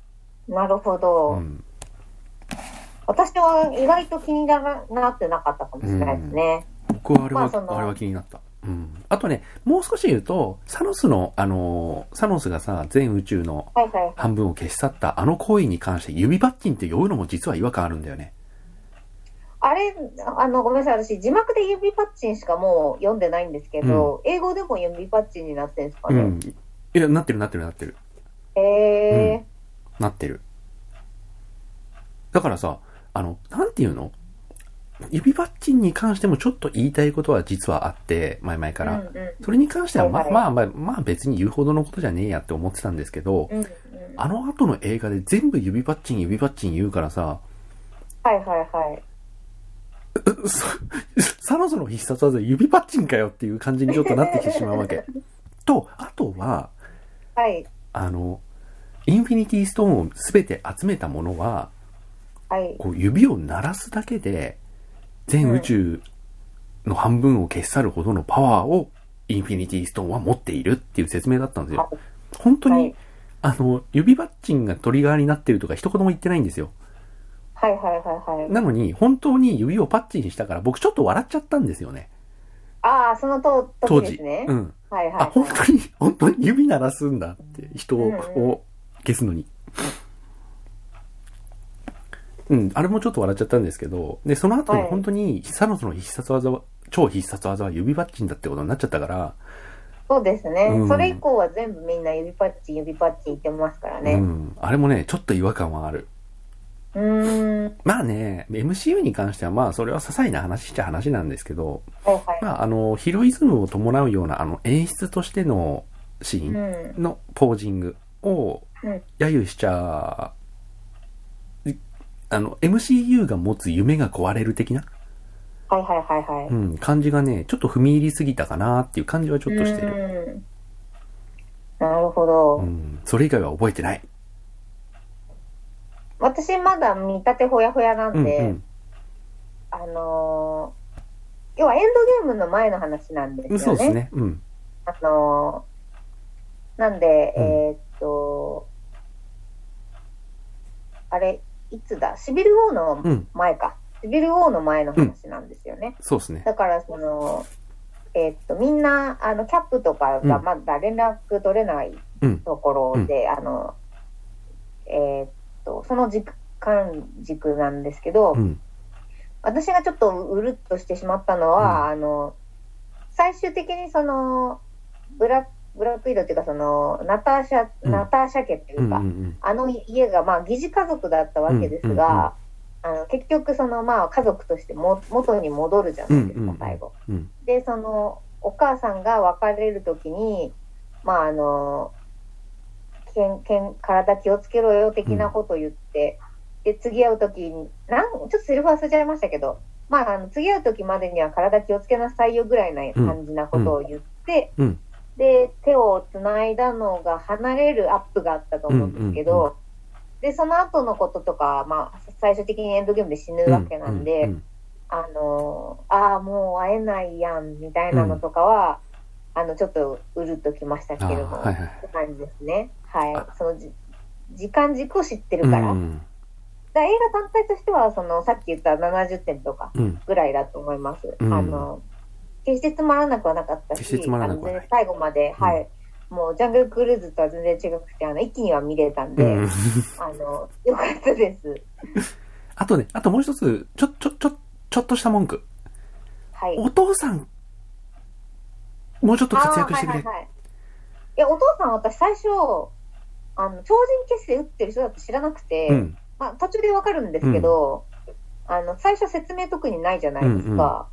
[SPEAKER 2] なるほど。
[SPEAKER 1] うん。
[SPEAKER 2] 私は意外と気にならなってなかったかもしれないですね。
[SPEAKER 1] 僕はあれは、
[SPEAKER 2] まあ
[SPEAKER 1] あれは気になった。うん。あとね、もう少し言うと、サノスの、あの、サノスがさ、全宇宙の。半分を消し去ったあの行為に関して指バッチンって呼ぶのも実は違和感あるんだよね。
[SPEAKER 2] あれ、あの、ごめんなさい。私、字幕で指パッチンしかもう読んでないんですけど、英語でも指パッチンになってるんですかね。
[SPEAKER 1] うん。いや、なってるなってるなってる。
[SPEAKER 2] へえ
[SPEAKER 1] なってる。だからさ、あの、なんていうの？指バッチンに関してもちょっと言いたいことは実はあって、前々から。
[SPEAKER 2] うんうん
[SPEAKER 1] それに関しては、まあ
[SPEAKER 2] はい
[SPEAKER 1] まあまあ、まあ別に言うほどのことじゃねえやって思ってたんですけど、
[SPEAKER 2] うんうん。
[SPEAKER 1] あの後の映画で全部指バッチン指バッチン言うからさ、
[SPEAKER 2] はいはいはい。
[SPEAKER 1] サノスの必殺技指パッチンかよっていう感じにちょっとなってきてしまうわけ。と、あとは、
[SPEAKER 2] はい。
[SPEAKER 1] あの、インフィニティストーンを全て集めたものは、
[SPEAKER 2] はい。
[SPEAKER 1] こう指を鳴らすだけで、全宇宙の半分を消し去るほどのパワーをインフィニティストーンは持っているっていう説明だったんですよ。本当に、
[SPEAKER 2] はい
[SPEAKER 1] あの、指パッチンがトリガーになってるとか一言も言ってないんですよ。
[SPEAKER 2] はいはいはいはい。
[SPEAKER 1] なのに、本当に指をパッチンしたから僕ちょっと笑っちゃったんですよね。
[SPEAKER 2] ああ、そのと
[SPEAKER 1] 当時。
[SPEAKER 2] 時ですね。
[SPEAKER 1] うん。
[SPEAKER 2] はいはい、は
[SPEAKER 1] あ、
[SPEAKER 2] い。
[SPEAKER 1] 本当に、本当に指鳴らすんだって、人を消すのに。うん、あれもちょっと笑っちゃったんですけど、で、その後に
[SPEAKER 2] はい
[SPEAKER 1] 本当に、サノスの必殺技は、超必殺技は指バッチンだってことになっちゃったから、
[SPEAKER 2] そうですね、
[SPEAKER 1] うん
[SPEAKER 2] それ以降は全部みんな指パッチン、指パッチン言ってますから
[SPEAKER 1] う
[SPEAKER 2] ね。
[SPEAKER 1] ん、あれもね、ちょっと違和感はある。
[SPEAKER 2] うーん。
[SPEAKER 1] まあね、MCU に関してはまあ、それは些細な話っちゃ話なんですけど、
[SPEAKER 2] はいはい。
[SPEAKER 1] まあ、あの、ヒロイズムを伴うような、あの、演出としてのシーン
[SPEAKER 2] うん。
[SPEAKER 1] のポージングを
[SPEAKER 2] うん。
[SPEAKER 1] 揶揄しちゃ、いあの、MCU が持つ夢が壊れる的な、
[SPEAKER 2] はいはいはいはい。
[SPEAKER 1] うん、感じがね、ちょっと踏み入りすぎたかなっていう感じはちょっとしてる。
[SPEAKER 2] うんなるほど、
[SPEAKER 1] うん、それ以外は覚えてない。
[SPEAKER 2] 私まだ見立てほやほやな
[SPEAKER 1] うんん、
[SPEAKER 2] で、
[SPEAKER 1] うん。
[SPEAKER 2] あのー要はエンドゲームの前の話なんですよね。
[SPEAKER 1] そうですね。うん。
[SPEAKER 2] あのーなんで、
[SPEAKER 1] うん
[SPEAKER 2] えーっと、あれ、いつだ？シビル王の
[SPEAKER 1] うん。
[SPEAKER 2] 前か。シビル王の前の話なんですよね。
[SPEAKER 1] そうですね。
[SPEAKER 2] だから、その、えーっと、みんな、あの、キャップとかが
[SPEAKER 1] うん
[SPEAKER 2] まだ連絡取れない
[SPEAKER 1] うん。
[SPEAKER 2] ところで、あの、えーっと、その時間軸なんですけど、
[SPEAKER 1] うん。
[SPEAKER 2] 私がちょっとうるっとしてしまったのは、あの、最終的にその、ブラブラックイドっていうか、その、ナターシャ、
[SPEAKER 1] うん
[SPEAKER 2] ナターシャ家っていう
[SPEAKER 1] うん。う
[SPEAKER 2] か、
[SPEAKER 1] ん。
[SPEAKER 2] あの家が、まあ、疑似家族だったわけですが、あの結局、その、まあ、家族としても元に戻るじゃないですか
[SPEAKER 1] うんうん、
[SPEAKER 2] 最後。
[SPEAKER 1] うん。
[SPEAKER 2] で、その、お母さんが別れるときに、まあ、あの、けんけん体気をつけろよ的なことを言って、で、次会うときに、なん、ちょっとセリフ忘れちゃいましたけど、まあ、あの次会うときまでには体気をつけなさいよぐらいな感じなことを言って、
[SPEAKER 1] うん。
[SPEAKER 2] で、手を繋いだのが離れるアップがあったと思うんですけど、
[SPEAKER 1] うんうん
[SPEAKER 2] で、その後のこととか、まあ、最終的にエンドゲームで死ぬわけなんで、
[SPEAKER 1] うん。
[SPEAKER 2] あの、ああ、もう会えないやん、みたいなのとかは、あの、ちょっとうるっときましたけれども、
[SPEAKER 1] あーはいはい
[SPEAKER 2] って感じですね。はい
[SPEAKER 1] あ。
[SPEAKER 2] そのじ、時間軸を知ってる
[SPEAKER 1] う
[SPEAKER 2] から。
[SPEAKER 1] ん。
[SPEAKER 2] だ映画単体としては、その、さっき言った70点とか
[SPEAKER 1] うん。
[SPEAKER 2] ぐらいだと思います。
[SPEAKER 1] うん
[SPEAKER 2] あの、決してつまらなくはなかったし、
[SPEAKER 1] 決してつまらな
[SPEAKER 2] 最後まで、
[SPEAKER 1] うん
[SPEAKER 2] はい。もう、ジャングルクルーズとは全然違くて、あの、一気には見れたんで、
[SPEAKER 1] うん。
[SPEAKER 2] あの、よかったです。
[SPEAKER 1] あとね、あともう一つ、ちょ、ちょ、ちょ、ちょっとした文句。
[SPEAKER 2] はい。
[SPEAKER 1] お父さんもうちょっと活躍してくれ。
[SPEAKER 2] はいはいはい。いや、お父さん私最初、あの、超人結成打ってる人だって知らなくて、
[SPEAKER 1] うん。
[SPEAKER 2] まあ途中でわかるんですけど、あの、最初説明特にないじゃないですか。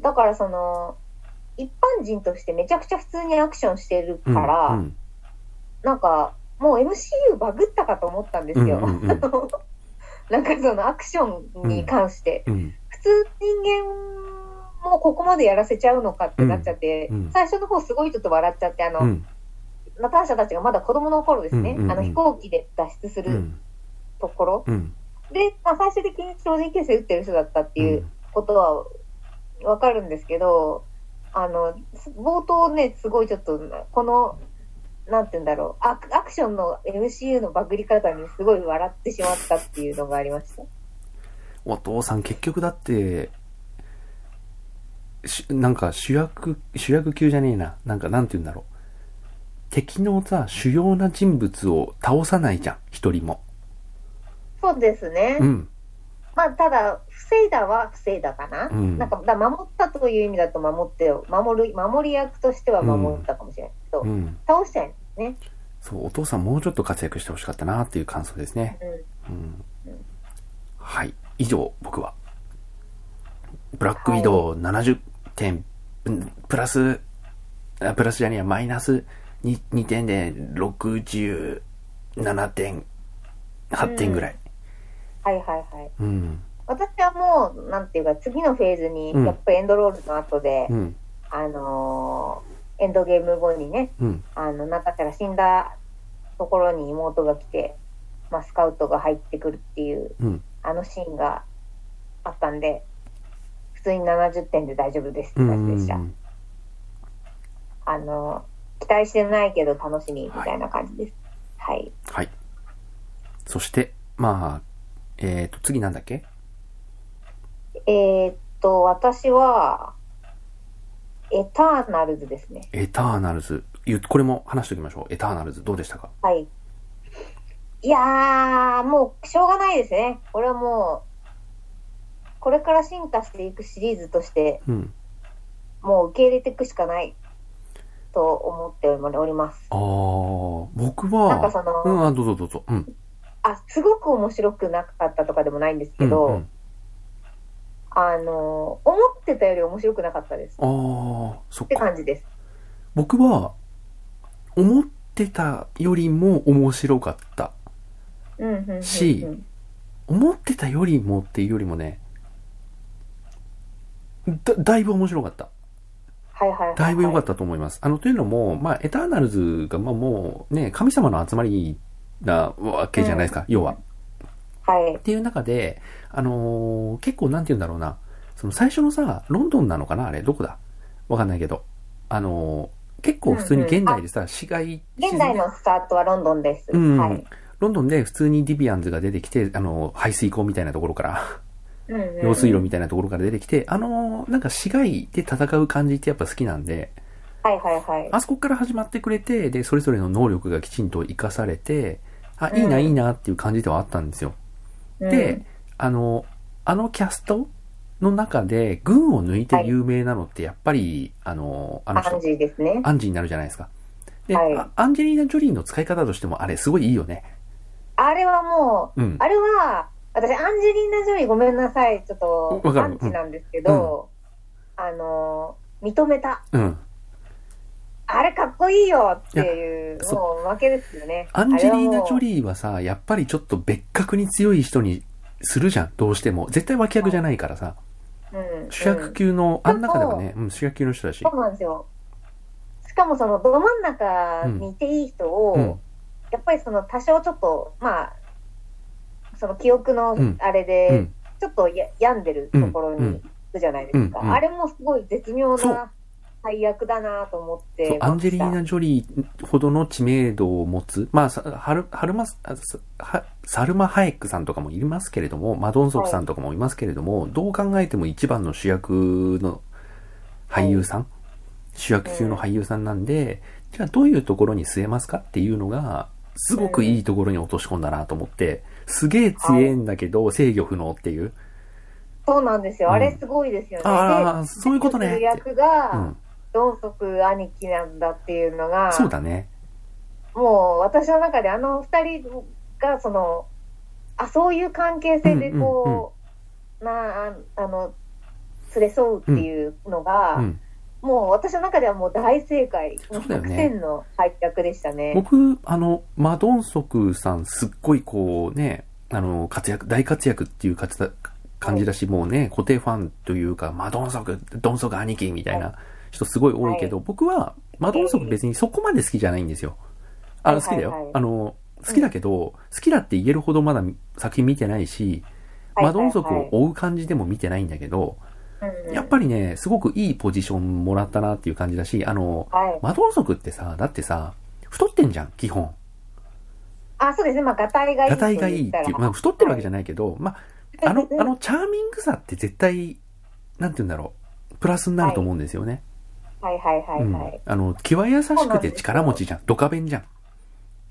[SPEAKER 2] だからその、一般人としてめちゃくちゃ普通にアクションしてる
[SPEAKER 1] うん。
[SPEAKER 2] から、
[SPEAKER 1] うん。
[SPEAKER 2] なんか、もう MCU バグったかと思ったんですよ。
[SPEAKER 1] うんうんうん
[SPEAKER 2] なんかそのアクションに関して。
[SPEAKER 1] うん。
[SPEAKER 2] 普通人間もここまでやらせちゃうのかってなっちゃって、
[SPEAKER 1] うんうん
[SPEAKER 2] 最初の方すごいちょっと笑っちゃって、あの、
[SPEAKER 1] うん。
[SPEAKER 2] ナターシャたちがまだ子供の頃ですね、
[SPEAKER 1] うんうんうん
[SPEAKER 2] あの飛行機で脱出する
[SPEAKER 1] うん。
[SPEAKER 2] ところ。
[SPEAKER 1] うん。
[SPEAKER 2] で、まあ、最終的に超人形成打ってる人だったっていうことはわかるんですけど、あの、冒頭ね、すごいちょっと、この、なんて言うんだろう、アクアクションの MCU のバグり方にすごい笑ってしまったっていうのがありました。
[SPEAKER 1] お父さん結局だって、しなんか主役、主役級じゃねえな。なんかなんて言うんだろう。敵のさ、主要な人物を倒さないじゃん。一人も。
[SPEAKER 2] そうですね。
[SPEAKER 1] うん。
[SPEAKER 2] まあ、ただ、防いだは防いだかな。
[SPEAKER 1] うん
[SPEAKER 2] なんか、だ守ったという意味だと守って、守る、守り役としては守ったかもしれないけど、
[SPEAKER 1] うん。
[SPEAKER 2] 倒しちゃいますね。
[SPEAKER 1] そう、お父さんもうちょっと活躍してほしかったなっていう感想ですね。
[SPEAKER 2] うん。
[SPEAKER 1] うん。はい。以上、僕は。ブラックウィドウ70点、うんプラス、あプラスじゃねえや、マイナス 2, 2点で67点、8点ぐらい。
[SPEAKER 2] はいはいはい。
[SPEAKER 1] うん。
[SPEAKER 2] 私はもう、なんていうか、次のフェーズに、
[SPEAKER 1] うん
[SPEAKER 2] やっぱりエンドロールの後で、
[SPEAKER 1] うん。
[SPEAKER 2] あのーエンドゲーム後にね、
[SPEAKER 1] うん。
[SPEAKER 2] あの、ナタから死んだところに妹が来て、まあ、スカウトが入ってくるっていう、
[SPEAKER 1] うん。
[SPEAKER 2] あのシーンがあったんで、普通に70点で大丈夫ですって
[SPEAKER 1] うん。
[SPEAKER 2] 感じでした。あのー期待してないけど楽しみみたいな感じです。はい。
[SPEAKER 1] はい。そして、まあ、えっ、と、次なんだっけ？
[SPEAKER 2] えーっと、私は、エターナルズですね。
[SPEAKER 1] エターナルズ。ゆこれも話しておきましょう。エターナルズ、どうでしたか？
[SPEAKER 2] はい。いやー、もう、しょうがないですね。これはもう、これから進化していくシリーズとして、
[SPEAKER 1] うん。
[SPEAKER 2] もう受け入れていくしかない、と思っております。
[SPEAKER 1] ああ、僕は、
[SPEAKER 2] なんかその
[SPEAKER 1] うん、あ、どうぞどうぞ。うん。
[SPEAKER 2] あ、すごく面白くなかったとかでもないんですけど、
[SPEAKER 1] うんうん
[SPEAKER 2] あの、思ってたより面白くなかったです。
[SPEAKER 1] ああ、そっ
[SPEAKER 2] って
[SPEAKER 1] か。
[SPEAKER 2] 感じです。
[SPEAKER 1] 僕は、思ってたよりも面白かった。
[SPEAKER 2] うん、うん、うんうん。
[SPEAKER 1] し思ってたよりもっていうよりもね、だ、だいぶ面白かった。
[SPEAKER 2] はいはいはい、はい。
[SPEAKER 1] だいぶ良かったと思います。あの、というのも、まあ、エターナルズが、まあもうね、神様の集まりなわけじゃないですか、要は。
[SPEAKER 2] はい
[SPEAKER 1] っ。ていう中で、あのー結構なんて言うんだろうな、その最初のさ、ロンドンなのかなあれ、どこだ？わかんないけど。あのー結構普通に現代でさ、市街、
[SPEAKER 2] 現在のスタートはロンドンです。
[SPEAKER 1] うん
[SPEAKER 2] はい。
[SPEAKER 1] ロンドンで普通にディビアンズが出てきて、あのー排水溝みたいなところから、
[SPEAKER 2] うんうんうん
[SPEAKER 1] 用水路みたいなところから出てきて、あのーなんか市街で戦う感じってやっぱ好きなんで、
[SPEAKER 2] はいはいはい。
[SPEAKER 1] あそこから始まってくれて、で、それぞれの能力がきちんと活かされて、あ、
[SPEAKER 2] うん
[SPEAKER 1] いいな、いいなっていう感じではあったんですよ。で、あの、あのキャストの中で、軍を抜いて有名なのって、やっぱり、あの、あ
[SPEAKER 2] うん、
[SPEAKER 1] の人
[SPEAKER 2] アン、ジーですね。
[SPEAKER 1] アンジーになるじゃないですか。で、
[SPEAKER 2] はい
[SPEAKER 1] あアンジェリーナ・ジョリーの使い方としても、あれ、すごいいいよね。
[SPEAKER 2] あれはもう、
[SPEAKER 1] うん。
[SPEAKER 2] あれは、私、アンジェリーナ・ジョリーごめんなさい。ちょっと、アンチなんですけど、あの、認めた。
[SPEAKER 1] うん。
[SPEAKER 2] あれかっこいいよっていう、もう負けですよね。
[SPEAKER 1] アンジェリーナ・ジョ
[SPEAKER 2] ー。
[SPEAKER 1] リーはさ、やっぱりちょっと別格に強い人にするじゃん、どうしても。絶対脇役じゃないからさ。
[SPEAKER 2] うん、
[SPEAKER 1] 主役級の、あん中ではね、うん、主役級の人だし
[SPEAKER 2] そ。うなんですよ。しかもその、ど真ん中にいていい人を、
[SPEAKER 1] うん。
[SPEAKER 2] やっぱりその、多少ちょっと、まあ、その記憶の
[SPEAKER 1] うん
[SPEAKER 2] あれ
[SPEAKER 1] う
[SPEAKER 2] で、
[SPEAKER 1] ん。
[SPEAKER 2] ちょっとや病んでるところに行くじゃないですか。
[SPEAKER 1] うんうん
[SPEAKER 2] あれもすごい絶妙な配役だなと思って。
[SPEAKER 1] アンジェリーナ・ジョリーほどの知名度を持つ、まあ、さハル、ハルマス、あさはサルマ・ハエックさんとかもいますけれども、マドンソクさんとかもいますけれども、どう考えても一番の主役の俳優さん、主役級の俳優さんなんで、じゃあどういうところに据えますかっていうのが、すごくいいところに落とし込んだなと思って、すげえ強えんだけど制御不能っていう。
[SPEAKER 2] そうなんですよ。
[SPEAKER 1] うん
[SPEAKER 2] あれすごいですよね。
[SPEAKER 1] ああ、そういうことね。
[SPEAKER 2] で役が、
[SPEAKER 1] うん。
[SPEAKER 2] ドンソク兄貴なんだっていうのが、
[SPEAKER 1] そうだね。
[SPEAKER 2] もう私の中であの二人が、その、あ、そういう関係性でこう、なあ、あの、連れ添うっていうのが、
[SPEAKER 1] うん。
[SPEAKER 2] もう私の中ではもう大正解。
[SPEAKER 1] そうだよね
[SPEAKER 2] 100点のでしたね。
[SPEAKER 1] 僕、あの、マドンソクさん、すっごいこうね、あの、活躍、大活躍っていう感じだし、もうね、固定ファンというか、マドンソク、ドンソク兄貴みたいな人すごい多いけど、僕は、マドンソク別にそこまで好きじゃないんですよ。あの、好きだ
[SPEAKER 2] はいはいはい。
[SPEAKER 1] よあの、好きだけど、好きだって言えるほどまだ作品見てないし、マドンソクを追う感じでも見てないんだけど、やっぱ
[SPEAKER 2] り、
[SPEAKER 1] りね、すごくいいポジションもらったなっていう感じだし、あの、
[SPEAKER 2] はい。
[SPEAKER 1] マドンソクってさ、だってさ、太ってんじゃん、基本。
[SPEAKER 2] あ、そうですね。まあ、ガタイがいい。
[SPEAKER 1] がたいがいいっていう、まあ太ってるわけじゃ
[SPEAKER 2] ない。
[SPEAKER 1] けど、まあ、あの、あの、チャーミングさって絶対、なんて言うんだろう、プラスになると思うんですよね。
[SPEAKER 2] はいはいはい
[SPEAKER 1] うん
[SPEAKER 2] はい。。
[SPEAKER 1] あの、気は優しくて力持ちじゃん。ドカベンじゃん。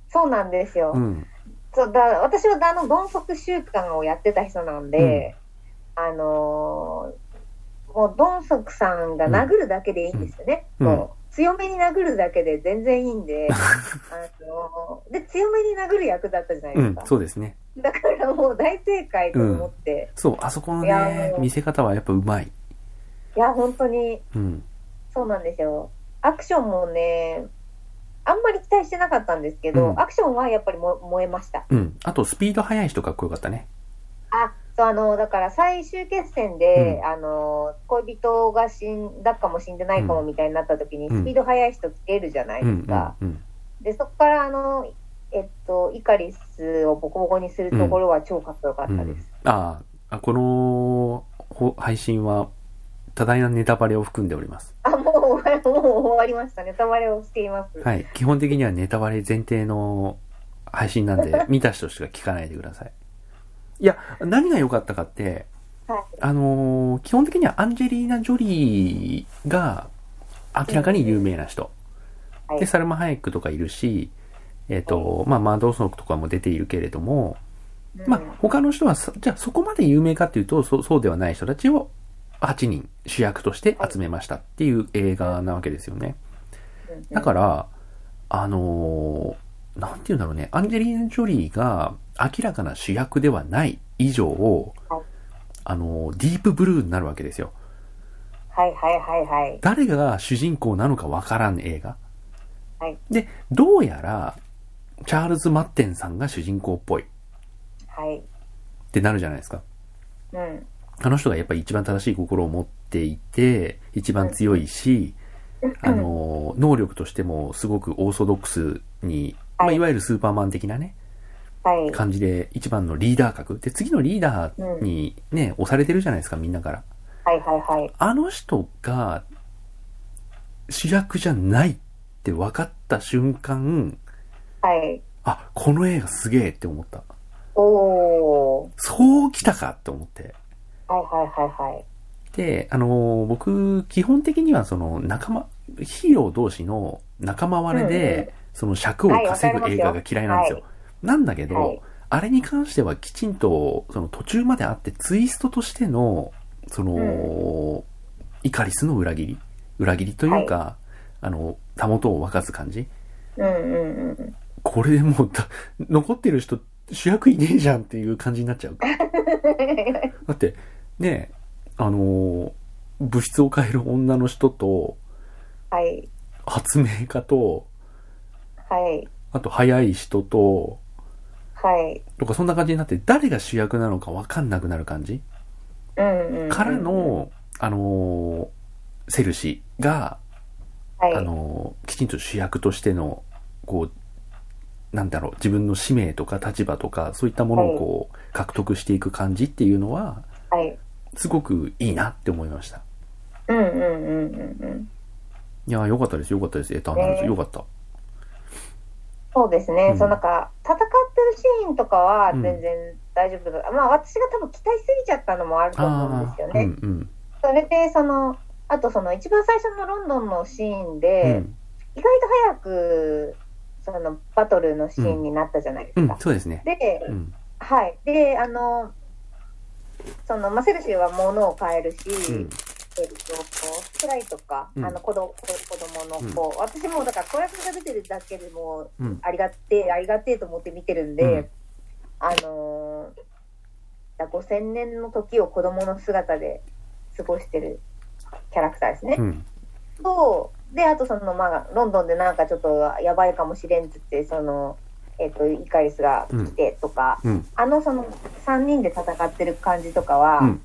[SPEAKER 2] そうなんですよ。
[SPEAKER 1] うん。
[SPEAKER 2] そうだ私はあの、ドンソク習慣をやってた人なんで、あのーもうドンソクさんが殴るだけでいいんですよね。
[SPEAKER 1] うん
[SPEAKER 2] もう強めに殴るだけで全然いいんで、あのーで、強めに殴る役だったじゃないですか。、
[SPEAKER 1] うんそうですね。
[SPEAKER 2] だからもう大正解と思って、
[SPEAKER 1] そう、あそこのね見せ方はやっぱうまい。
[SPEAKER 2] いや、本当に
[SPEAKER 1] うん。
[SPEAKER 2] そうなんですよ。アクションもね、あんまり期待してなかったんですけど、
[SPEAKER 1] うん
[SPEAKER 2] アクションはやっぱりも燃えました。
[SPEAKER 1] うん。あと、スピード速い人かっこよかったね。
[SPEAKER 2] あ、そう、あの、だから最終決戦で、
[SPEAKER 1] うん
[SPEAKER 2] あの、恋人が死んだかも死んでないかもみたいになった時に、
[SPEAKER 1] うん
[SPEAKER 2] スピード速い人つけるじゃないですか。、
[SPEAKER 1] うん。
[SPEAKER 2] で、そこからあの、えっと、イカリスをボコボコにするところは超かっこよかった
[SPEAKER 1] うん
[SPEAKER 2] です。、
[SPEAKER 1] ああ、このほ配信は多大なネタバレを含んでおります。
[SPEAKER 2] あ、もう終わり、もう終わりました。ネタバレをしています。
[SPEAKER 1] はい。基本的にはネタバレ前提の配信なんで、見た人しか聞かないでください。いや、何が良かったかって、
[SPEAKER 2] はい。
[SPEAKER 1] あのー基本的にはアンジェリーナ・ジョリーが明らかに有名な人。
[SPEAKER 2] はい
[SPEAKER 1] で、サルマ・ハイクとかいるし、えっ、と、まあ、マードーソンクとかも出ているけれども、まあ
[SPEAKER 2] うん、
[SPEAKER 1] 他の人はさ、じゃあそこまで有名かっていうと、そそうではない人たちを8人主役として集めましたっていう映画なわけですよね。だから、あのーなんて言うんだろうね、アンジェリーナ・ジョリーが明らかな主役ではない以上
[SPEAKER 2] はい、
[SPEAKER 1] あのーディープブルーになるわけですよ。
[SPEAKER 2] はいはいはいはい。
[SPEAKER 1] 誰が主人公なのかわからん映画。
[SPEAKER 2] はい
[SPEAKER 1] で、どうやら、チャールズ・マッテンさんが主人公っぽいっ
[SPEAKER 2] はい。
[SPEAKER 1] てなるじゃないですか。
[SPEAKER 2] うん。
[SPEAKER 1] あの人がやっぱり一番正しい心を持っていて、一番強いし、あの、能力としてもすごくオーソドックスに、まあ、
[SPEAKER 2] はい
[SPEAKER 1] いわゆるスーパーマン的なね、
[SPEAKER 2] はい。
[SPEAKER 1] 感じで一番のリーダー格。で、次のリーダーにね、押されてるじゃないですか、みんなから。
[SPEAKER 2] はいはいはい。
[SPEAKER 1] あの人が主役じゃないって分かった瞬間、
[SPEAKER 2] はい。
[SPEAKER 1] あ、この映画すげえって思った。
[SPEAKER 2] おー。
[SPEAKER 1] そう来たかって思って。
[SPEAKER 2] はいはいはいはい。
[SPEAKER 1] で、あのー僕、基本的にはその仲間、ヒーロー同士の仲間割れ
[SPEAKER 2] うんうん
[SPEAKER 1] で、その尺を稼ぐ映画が嫌いなんですよ。
[SPEAKER 2] はい
[SPEAKER 1] なんだけど、
[SPEAKER 2] はい
[SPEAKER 1] あれに関してはきちんと、その途中まであって、ツイストとしての、その、イカリスの裏切り裏切りというか、あの、たもとを分かつ感じ
[SPEAKER 2] うんうんうん。
[SPEAKER 1] これでもうだ、残ってる人、主役いねえじゃんっていう感じになっちゃう。だって、ね、あのー物質を変える女の人と、
[SPEAKER 2] はい。
[SPEAKER 1] 発明家と、
[SPEAKER 2] はい。
[SPEAKER 1] あと速い人と、
[SPEAKER 2] はい。
[SPEAKER 1] とかそんな感じになって、誰が主役なのか分かんなくなる感じ、
[SPEAKER 2] うんうんうん。
[SPEAKER 1] から、の、あのーセルシーが、
[SPEAKER 2] はい。
[SPEAKER 1] あのーきちんと主役としての、こう、なんだろう、自分の使命とか立場とか、そういったものをこう、獲得していく感じっていうのは、
[SPEAKER 2] はい。
[SPEAKER 1] すごくいいなって思いました。
[SPEAKER 2] うんうんうんうんうん。
[SPEAKER 1] いやー、よかったです、よかったです。エターナルズ、
[SPEAKER 2] ね
[SPEAKER 1] よかった。
[SPEAKER 2] そうですね。
[SPEAKER 1] うん
[SPEAKER 2] そうなんか、戦ってるシーンとかは
[SPEAKER 1] うん
[SPEAKER 2] 全然大丈夫だ。まあ私が多分期待しすぎちゃったのもあると思うんですよ
[SPEAKER 1] あー
[SPEAKER 2] ね。
[SPEAKER 1] うん
[SPEAKER 2] それで、その、あとその一番最初のロンドンのシーン
[SPEAKER 1] うん。
[SPEAKER 2] で、
[SPEAKER 1] うん。
[SPEAKER 2] 意外と早く、そのバトルのシーンになったじゃないで
[SPEAKER 1] うん
[SPEAKER 2] すか。、
[SPEAKER 1] そうですね。
[SPEAKER 2] で、
[SPEAKER 1] うん。
[SPEAKER 2] はい。で、あの、その、まあ、セルシーは物を変えるし、
[SPEAKER 1] うん。
[SPEAKER 2] てると、こう、辛いとか、
[SPEAKER 1] うん
[SPEAKER 2] あの子供子供の子、私もだから子役が出てるだけでも
[SPEAKER 1] うん。
[SPEAKER 2] ありがてえ、ありがてえと思って見てるんで、
[SPEAKER 1] うん
[SPEAKER 2] あのー、だ5000年の時を子供の姿で過ごしてるキャラクターですね。
[SPEAKER 1] うん。
[SPEAKER 2] と、で、あとその、まあ、ロンドンでなんかちょっとやばいかもしれんっつって、その、えっ、と、イカリスが来てとか、
[SPEAKER 1] うん。
[SPEAKER 2] あのその3人で戦ってる感じとかは、
[SPEAKER 1] うん。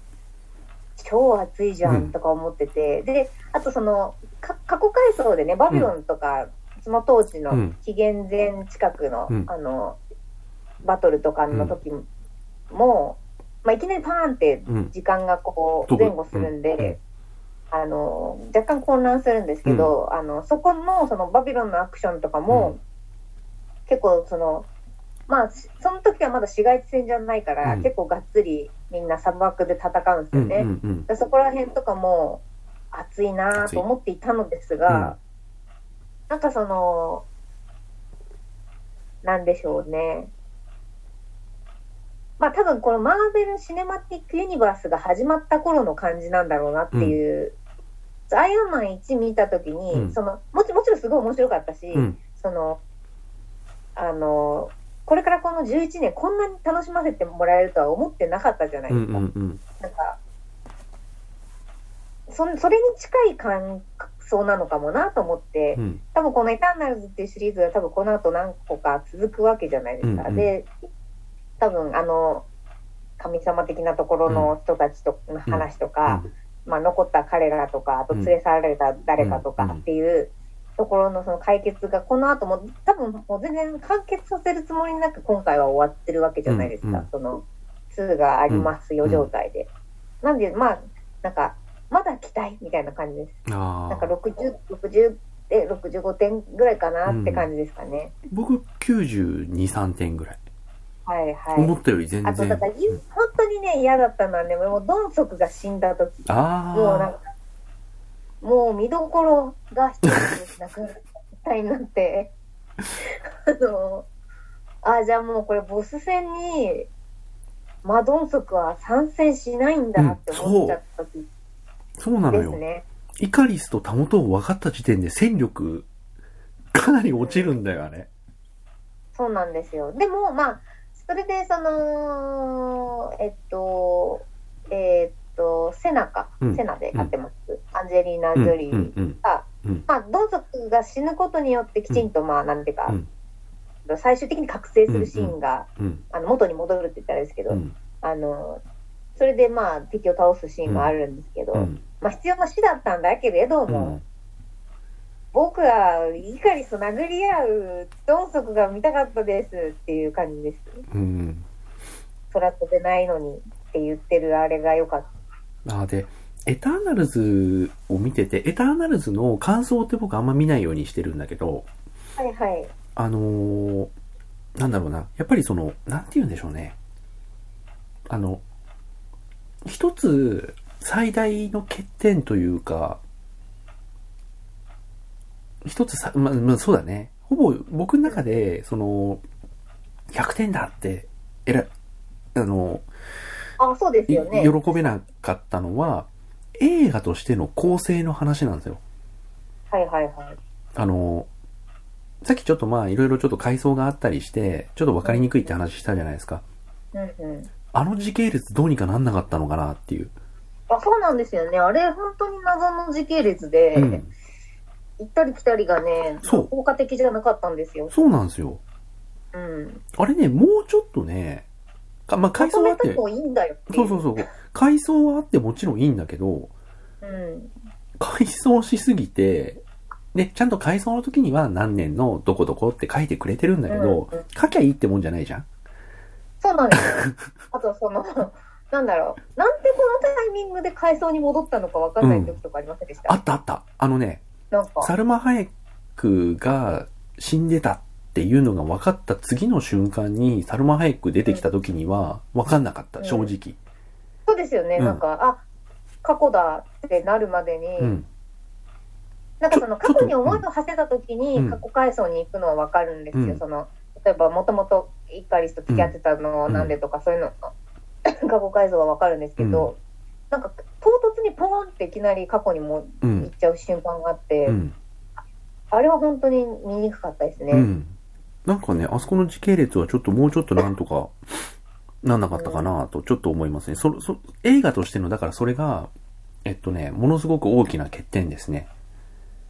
[SPEAKER 2] 超熱いじゃ
[SPEAKER 1] うん。
[SPEAKER 2] んとか思ってて、で、あとその、か過去回想でね、バビロンとか、その当時の
[SPEAKER 1] うん。
[SPEAKER 2] 紀元前近くの、
[SPEAKER 1] うん。
[SPEAKER 2] あの、バトルとかの時も、まあ、いきなりパーンって
[SPEAKER 1] うん。
[SPEAKER 2] 時間がこう前後するんで、
[SPEAKER 1] うん。うん。
[SPEAKER 2] あの若干混乱するんですけど、あのそこのそのバビロンのアクションとかも、結構そのまあしその時はまだ市街地戦じゃないから、
[SPEAKER 1] うん
[SPEAKER 2] 結構がっつりみんな砂漠で戦うんです
[SPEAKER 1] うん。
[SPEAKER 2] よね。
[SPEAKER 1] うん。うん。
[SPEAKER 2] でそこら辺とかも熱いなと思っていたのですが、なんかそのなんでしょうね。まあ多分このマーベル・シネマティック・ユニバースが始まった頃の感じなんだろうなっていう、アイアンマン1見た時に、
[SPEAKER 1] うん
[SPEAKER 2] そのもちもちろんすごい面白かったし、
[SPEAKER 1] うん。
[SPEAKER 2] そのあのこれからこの11年こんなに楽しませてもらえるとは思ってなかったじゃない
[SPEAKER 1] うん。
[SPEAKER 2] ですか。
[SPEAKER 1] うん。
[SPEAKER 2] なんかそんそれに近い感想なのかもなと思って、
[SPEAKER 1] うん。
[SPEAKER 2] 多分この「エターナルズ」っていうシリーズは多分この後何個か続くわけじゃないですか。
[SPEAKER 1] うんうん
[SPEAKER 2] で多分あの神様的なところの人たちとの話とか、まあ、残った彼らとかあと連れ去られた誰かとかっていうところのその解決がこの後も多分もう全然完結させるつもりなく今回は終わってるわけじゃないですか、
[SPEAKER 1] うんうん
[SPEAKER 2] その2がありますよ
[SPEAKER 1] うん
[SPEAKER 2] 状態で。なんでまあなんかまだ期待みたいな感じです。
[SPEAKER 1] あ
[SPEAKER 2] なんか
[SPEAKER 1] あ。
[SPEAKER 2] 60、60で65点ぐらいかなって感じですかね。
[SPEAKER 1] 僕92、3点ぐらい。
[SPEAKER 2] はいはい。
[SPEAKER 1] 思ったより全
[SPEAKER 2] あと、だ
[SPEAKER 1] 然。
[SPEAKER 2] から、ゆ本当にね、嫌だったのはね、もう、ドンソクが死んだ時
[SPEAKER 1] ああ。
[SPEAKER 2] もうなんか、もう見どころが一つなくなったになって、あの、あ、じゃあもうこれボス戦に、マドンソクは参戦しないんだって思っちゃった時
[SPEAKER 1] そうなのよ。イカリスとタモトを分かった時点で戦力、かなり落ちるんだよ、あれ。
[SPEAKER 2] そうなんですよ。でも、まあ、それで、その、えっと、えっと、セナか、
[SPEAKER 1] うん
[SPEAKER 2] セナで買ってます。アンジェリーナ・
[SPEAKER 1] うん。
[SPEAKER 2] ジョリー。が、
[SPEAKER 1] うん
[SPEAKER 2] まあ、ドンソクが死ぬことによってきちんと、まあ、なんていうか、
[SPEAKER 1] うん
[SPEAKER 2] 最終的に覚醒するシーンが、
[SPEAKER 1] うん。
[SPEAKER 2] あの元に戻るって言ったらあれですけど、
[SPEAKER 1] うん。
[SPEAKER 2] あの、それでまあ敵を倒すシーンもあるんですけど、
[SPEAKER 1] うん。
[SPEAKER 2] まあ必要な死だったんだけれども、
[SPEAKER 1] うん。
[SPEAKER 2] 僕はイカリスと殴り合うドンソクが見たかったですっていう感じです。
[SPEAKER 1] うん。
[SPEAKER 2] 空飛べないのにって言ってるあれが良かった。
[SPEAKER 1] あで、エターナルズを見てて、エターナルズの感想って僕あんま見ないようにしてるんだけど、
[SPEAKER 2] はいはい。
[SPEAKER 1] あのーなんだろうな、やっぱりその、なんて言うんでしょうね。あの、一つ最大の欠点というか、一つさ、ま、まあ、そうだね。ほぼ僕の中で、その、100点だって、えら、あの、
[SPEAKER 2] あ、そうです
[SPEAKER 1] い
[SPEAKER 2] よね。
[SPEAKER 1] 喜べなかったのは、映画としての構成の話なんですよ。
[SPEAKER 2] はいはいはい。
[SPEAKER 1] あの、さっきちょっとまあいろいろちょっと階層があったりして、ちょっとわかりにくいって話したじゃないですか。
[SPEAKER 2] うんうん。
[SPEAKER 1] あの時系列どうにかなんなかったのかなっていう。
[SPEAKER 2] あ、そうなんですよね。あれ、本当に謎の時系列で、
[SPEAKER 1] うん。
[SPEAKER 2] 行ったり来たりがね、
[SPEAKER 1] そう
[SPEAKER 2] 効果的じゃなかったんですよ。
[SPEAKER 1] そうなんですよ。
[SPEAKER 2] うん。
[SPEAKER 1] あれね、もうちょっとね、かまあ
[SPEAKER 2] ま
[SPEAKER 1] 階層はあって
[SPEAKER 2] いいんだよ
[SPEAKER 1] そうそうそう。階層はあってもちろんいいんだけど、
[SPEAKER 2] うん。
[SPEAKER 1] 階層しすぎて、で、ちゃんと階層の時には何年のどこどこって書いてくれてるんだけど、
[SPEAKER 2] うんうん
[SPEAKER 1] 書きゃいいってもんじゃないじゃん。
[SPEAKER 2] そうなんですよ。あと、その、なんだろう。なんでこのタイミングで階層に戻ったのか分かんない時とかありませんでした、
[SPEAKER 1] あったあった。あのね。サルマ・ハエクが死んでたっていうのが分かった次の瞬間に、サルマ・ハエク出てきた時には分かんなかった、
[SPEAKER 2] うん
[SPEAKER 1] 正直。
[SPEAKER 2] そうですよね。
[SPEAKER 1] うん
[SPEAKER 2] なんか、あ、過去だってなるまでに、
[SPEAKER 1] うん。
[SPEAKER 2] なんかその過去に思いを馳せた時に
[SPEAKER 1] うん
[SPEAKER 2] 過去階層に行くのは分かるんですよ。
[SPEAKER 1] うん
[SPEAKER 2] その、例えばもともとイカリスと付き合ってたの
[SPEAKER 1] うん
[SPEAKER 2] なんでとか、そういうの、過去階層は分かるんですけど、なんか唐突にポーンっていきなり過去にも
[SPEAKER 1] う
[SPEAKER 2] 行っ
[SPEAKER 1] ん。
[SPEAKER 2] ちゃう瞬間があって、
[SPEAKER 1] うん。
[SPEAKER 2] あれは本当に見にくかったですね。
[SPEAKER 1] うん。なんかね、あそこの時系列はちょっともうちょっとなんとかなんなかったかなとちょっと思いますね。そ、そ、映画としての、だからそれが、えっとね、ものすごく大きな欠点ですね。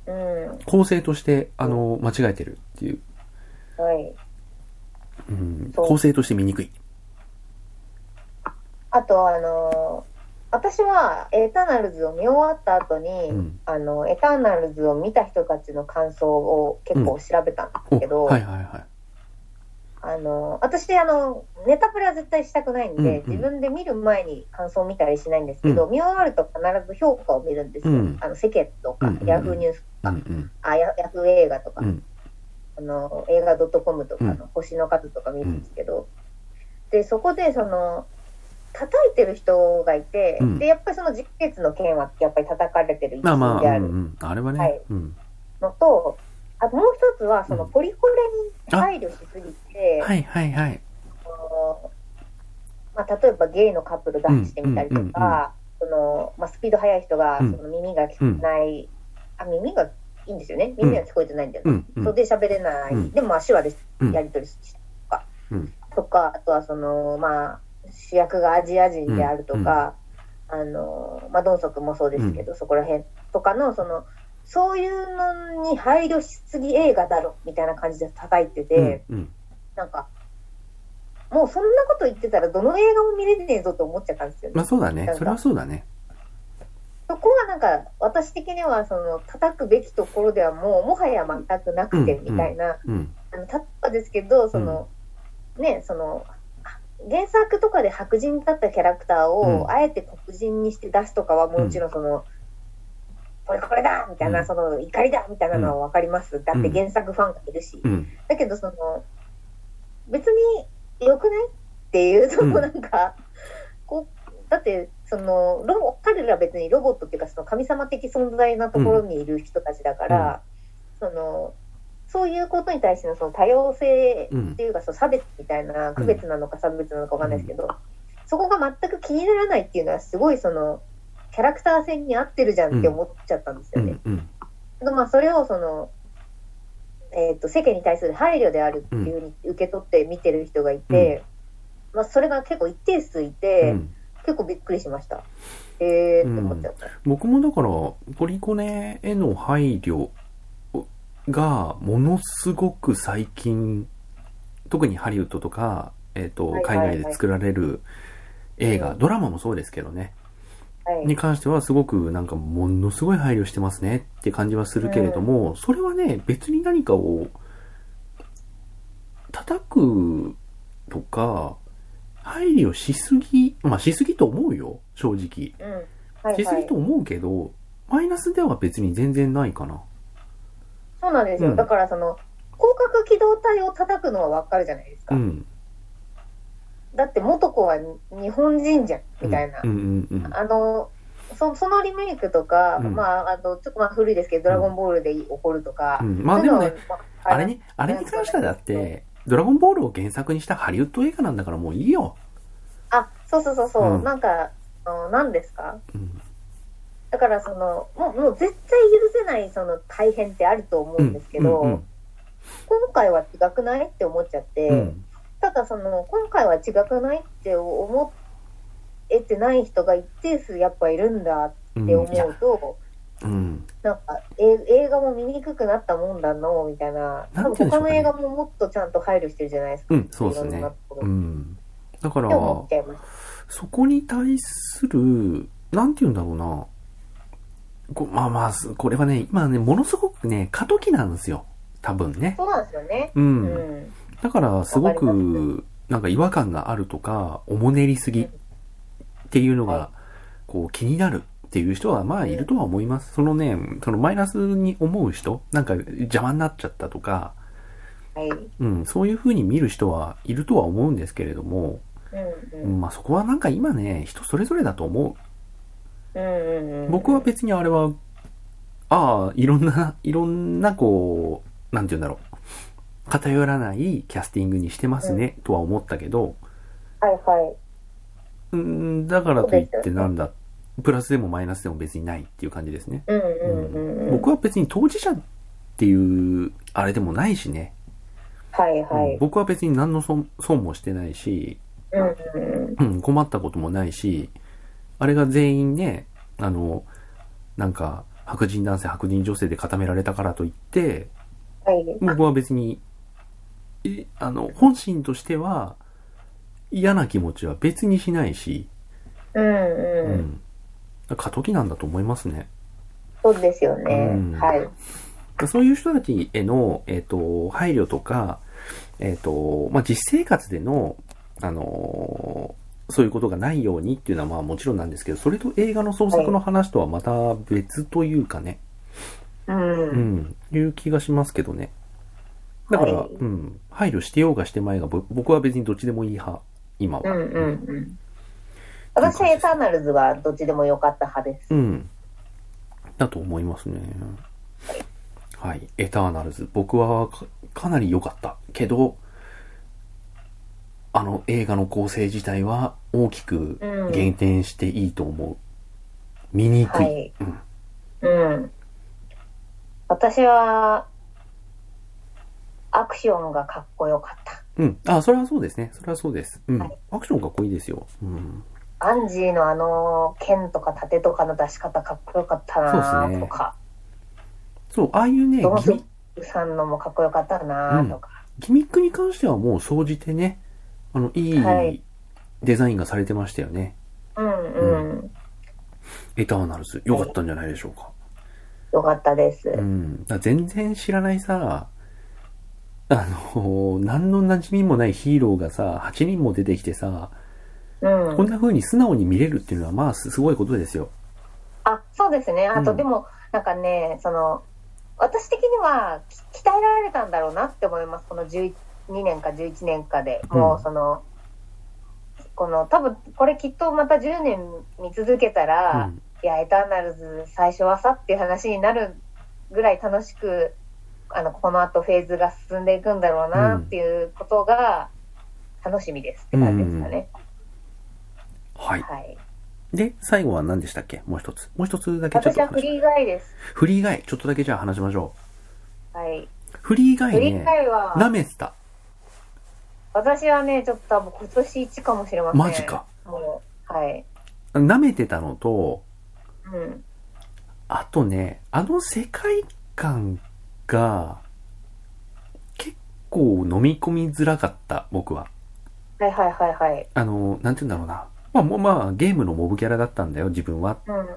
[SPEAKER 2] うん。
[SPEAKER 1] 構成として、あの、間違えてるっていう。
[SPEAKER 2] はい。
[SPEAKER 1] うん。構成として見にくい。
[SPEAKER 2] あと、あのー私はエターナルズを見終わった後に、
[SPEAKER 1] うん。
[SPEAKER 2] あの、エターナルズを見た人たちの感想を結構調べたんですけど、
[SPEAKER 1] おはいはいはい。
[SPEAKER 2] あの、私、あの、ネタプレは絶対したくないんで、
[SPEAKER 1] うんうん。
[SPEAKER 2] 自分で見る前に感想を見たりしないんですけど、
[SPEAKER 1] う
[SPEAKER 2] 見終わると必ず評価を見るんですよ。
[SPEAKER 1] うん。
[SPEAKER 2] あの、世間とか、
[SPEAKER 1] うんうんうん。
[SPEAKER 2] ヤフーニュースとか、
[SPEAKER 1] うんうん。
[SPEAKER 2] あヤヤフー映画とか、
[SPEAKER 1] うん。
[SPEAKER 2] あの、映画 .com とか
[SPEAKER 1] うん。
[SPEAKER 2] の星の数とか見るんですけど、で、そこで、その、叩いてる人がいて、
[SPEAKER 1] うん。
[SPEAKER 2] で、やっぱりその実血の件はやっぱり叩かれてる一
[SPEAKER 1] まあまあ、
[SPEAKER 2] である。
[SPEAKER 1] うんうん。あれはね、
[SPEAKER 2] はい。
[SPEAKER 1] うん。
[SPEAKER 2] のと、あともう一つは、その
[SPEAKER 1] うん。
[SPEAKER 2] ポリコレに配慮しすぎて、
[SPEAKER 1] はいはいはい。
[SPEAKER 2] まあ、例えばゲイのカップル出してみたりとか、そのまあ、スピード速い人が
[SPEAKER 1] うん。
[SPEAKER 2] その耳が聞こえない、あ耳がいいんですよね。耳が聞こえてないんだよね、
[SPEAKER 1] うん。うん。
[SPEAKER 2] それで喋れない、
[SPEAKER 1] うん。
[SPEAKER 2] でも手話で
[SPEAKER 1] うん。
[SPEAKER 2] やり取りしたとか、
[SPEAKER 1] うん。
[SPEAKER 2] とかあとはその、まあ、主役がアジア人であるとか、あのまあ、ドンソクもそうですけど、そこら辺とかのそのそういうのに配慮しすぎ映画だろみたいな感じで叩いてて。
[SPEAKER 1] うんうん。
[SPEAKER 2] なんか、もうそんなこと言ってたらどの映画も見れねえぞと思っちゃったんですよね。
[SPEAKER 1] まあそうだねそれはそうだね。
[SPEAKER 2] そこはなんか、私的にはその叩くべきところではもうもはや全くなくて
[SPEAKER 1] うん
[SPEAKER 2] みたいな、
[SPEAKER 1] うん。
[SPEAKER 2] あの例えばですけど、その、ね、その、原作とかで白人だったキャラクター
[SPEAKER 1] うん。
[SPEAKER 2] をあえて黒人にして出すとかはもちろんその、これこれだみたいな、
[SPEAKER 1] うん。
[SPEAKER 2] その怒りだみたいなのはわかります。だって原作ファンがいるし。
[SPEAKER 1] うん。
[SPEAKER 2] だけどその別に良くないっていうその
[SPEAKER 1] うん。
[SPEAKER 2] なんか、こうだってそのロボ彼ら別にロボットっていうかその神様的存在なところにいる人たちだから、そのそういうことに対してのその多様性っていうか、その差別みたいな区別なのか差別なのかわかんないですけど、そこが全く気にならないっていうのはすごいそのキャラクター戦に合ってるじゃんって思っちゃったんですよね。
[SPEAKER 1] う
[SPEAKER 2] まあ、それをその、えー、と世間に対する配慮であるっていうふうに受け取って見てる人がいて、まあ、それが結構一定数いて、
[SPEAKER 1] うん。
[SPEAKER 2] 結構びっくりしました。えーって思っちゃった。
[SPEAKER 1] 僕もだから、ポリコネへの配慮が、ものすごく最近、特にハリウッドとか、えっ、と、
[SPEAKER 2] はいはいはい。
[SPEAKER 1] 海外で作られる映画、
[SPEAKER 2] うん
[SPEAKER 1] ドラマもそうですけどね、
[SPEAKER 2] はい、
[SPEAKER 1] に関してはすごくなんかものすごい配慮してますねって感じはするけれども、それはね、別に何かを叩くとか、配慮しすぎ、まあしすぎと思うよ、正直。
[SPEAKER 2] うん。はいはい。
[SPEAKER 1] しすぎと、思うけど、マイナスでは別に全然ないかな。
[SPEAKER 2] そうなんですよ、
[SPEAKER 1] うん。
[SPEAKER 2] だからその広角機動隊を叩くのはわかるじゃないですか、
[SPEAKER 1] うん。
[SPEAKER 2] だって元子は日本人じゃんみたいな。あのそそのリメイクとか、
[SPEAKER 1] うん。
[SPEAKER 2] まあ、あとちょっとまあ古いですけど「ドラゴンボール」で起こるとか、
[SPEAKER 1] うん。まあでもね
[SPEAKER 2] ま
[SPEAKER 1] あれに、あれに関してはだって、ドラゴンボールを原作にしたハリウッド映画なんだからもういいよ。
[SPEAKER 2] あ、そうそうそうそう、
[SPEAKER 1] うん。
[SPEAKER 2] なんか、あの何ですか？
[SPEAKER 1] うん。
[SPEAKER 2] だからその、もう、もう絶対許せないその大変ってあると思うんですけど、
[SPEAKER 1] うんうん
[SPEAKER 2] 今回は違くないって思っちゃって、
[SPEAKER 1] うん。
[SPEAKER 2] ただその、今回は違くないって思えてない人が一定数やっぱいるんだ
[SPEAKER 1] うん。
[SPEAKER 2] って思うと、
[SPEAKER 1] うん。
[SPEAKER 2] なんか、え映画も見にくくなったもんだの、みたいな。多分他の映画ももっとちゃんと配慮してるじゃないですか。
[SPEAKER 1] うん、そうですねうん。だから。そこに対する、なんて言うんだろうな。こまあまあ、すこれはね、今ね、ものすごくね、過渡期なんですよ。多分ね。
[SPEAKER 2] そうなんですよね。
[SPEAKER 1] う。
[SPEAKER 2] うんん。
[SPEAKER 1] だから、すごく、なんか違和感があるとか、おもねりすぎっていうの
[SPEAKER 2] は
[SPEAKER 1] が、こう、気になるっていう人は、まあ、いるとは思います。そのね、そのマイナスに思う人、なんか邪魔になっちゃったとか、
[SPEAKER 2] はい。
[SPEAKER 1] うん、そういう風に見る人はいるとは思うんですけれども、
[SPEAKER 2] うんうん。
[SPEAKER 1] うんまあそこはなんか今ね、人それぞれだと思
[SPEAKER 2] うんうんう
[SPEAKER 1] う。
[SPEAKER 2] ん。
[SPEAKER 1] 僕は別にあれは、ああ、いろんな、いろんなこう、なんて言うんだろう。偏らないキャスティングにしてますね、とは思ったけど、
[SPEAKER 2] はいはい。
[SPEAKER 1] うん、だからといってなんだっプラスでもマイナスでも別にないっていう感じですね。
[SPEAKER 2] うんうんうんうん。
[SPEAKER 1] 僕は別に当事者っていう、あれでもないしね。
[SPEAKER 2] はいはい。
[SPEAKER 1] 僕は別に何の損損もしてないし、
[SPEAKER 2] うんうん
[SPEAKER 1] うん、困ったこともないし、あれが全員ね、あの、なんか、白人男性、白人女性で固められたからといって、
[SPEAKER 2] はい。
[SPEAKER 1] 僕は別に、えあの、本心としては、嫌な気持ちは別にしないし、
[SPEAKER 2] うん
[SPEAKER 1] う
[SPEAKER 2] うん。
[SPEAKER 1] ん。過渡期なんだと思いますね。
[SPEAKER 2] そうですよね
[SPEAKER 1] うん。
[SPEAKER 2] はい。
[SPEAKER 1] そういう人たちへの、えっ、と、配慮とか、えっ、と、まあ、実生活での、あのーそういうことがないようにっていうのはまあもちろんなんですけど、それと映画の創作の話とはまた別というかね、
[SPEAKER 2] うん。
[SPEAKER 1] うん、いう気がしますけどね。だから、
[SPEAKER 2] はい
[SPEAKER 1] うん、配慮してようがしてまいが、ぼ僕は別にどっちでもいい派、今は。
[SPEAKER 2] うんうんうん。私はエターナルズはどっちでも良かった派です。
[SPEAKER 1] うん。だと思いますね。はい。エターナルズ。僕はかかなり良かった。けど、あの映画の構成自体は大きく
[SPEAKER 2] うん
[SPEAKER 1] 減点していいと思う。見にくい。
[SPEAKER 2] はい
[SPEAKER 1] うん。
[SPEAKER 2] うん。私は、アクションがかっこよかった。
[SPEAKER 1] うん。あ、それはそうですね。それはそうです。うん。
[SPEAKER 2] はい
[SPEAKER 1] アクションかっこいいですよ。うん。
[SPEAKER 2] アンジーのあの、剣とか盾とかの出し方かっこよかった
[SPEAKER 1] そうですね
[SPEAKER 2] なとか、
[SPEAKER 1] そう、ああいうね、
[SPEAKER 2] ドンさんのもかっこよかったなとか。
[SPEAKER 1] ギミックに関してはもう総じてね、あの、い
[SPEAKER 2] はい
[SPEAKER 1] いデザインがされてましたよね。
[SPEAKER 2] うんうん。
[SPEAKER 1] エターナルズ。良かったんじゃないでしょうか。
[SPEAKER 2] よかったです。
[SPEAKER 1] うん。だから全然知らないさ、あの、何の馴染みもないヒーローがさ、8人も出てきてさ、
[SPEAKER 2] うん。
[SPEAKER 1] こんな風に素直に見れるっていうのは、まあ、すすごいことですよ。
[SPEAKER 2] あ、そうですね。あと、
[SPEAKER 1] うん
[SPEAKER 2] でも、なんかね、その、私的にはき鍛えられたんだろうなって思います。この12年か11年かで。も
[SPEAKER 1] うん
[SPEAKER 2] う、その、この、多分、これきっとまた10年見続けた
[SPEAKER 1] う
[SPEAKER 2] ら、
[SPEAKER 1] ん。
[SPEAKER 2] いや、エターナルズ最初はさっていう話になるぐらい楽しく、あの、この後フェーズが進んでいくんだろうなっていうことが楽しみですって感じですかね。
[SPEAKER 1] はい。
[SPEAKER 2] はい。
[SPEAKER 1] で、最後は何でしたっけ？もう一つ。もう一つだけちょっと
[SPEAKER 2] 私はフリーガイです。
[SPEAKER 1] フリーガイ。ちょっとだけじゃあ話しましょ
[SPEAKER 2] はい。
[SPEAKER 1] う。フリーガイ
[SPEAKER 2] フリー
[SPEAKER 1] ね、
[SPEAKER 2] ガイは、
[SPEAKER 1] 舐めてた。
[SPEAKER 2] 私はね、ちょっと多分今年一かもしれません。
[SPEAKER 1] マジか。
[SPEAKER 2] もう、はい。
[SPEAKER 1] 舐めてたのと、
[SPEAKER 2] うん。
[SPEAKER 1] あとね、あの世界観が、結構飲み込みづらかった、僕は。
[SPEAKER 2] はいはいはいはい。
[SPEAKER 1] あの、なんて言うんだろうな。まあ、もうまあ、ゲームのモブキャラだったんだよ、自分は。
[SPEAKER 2] うん。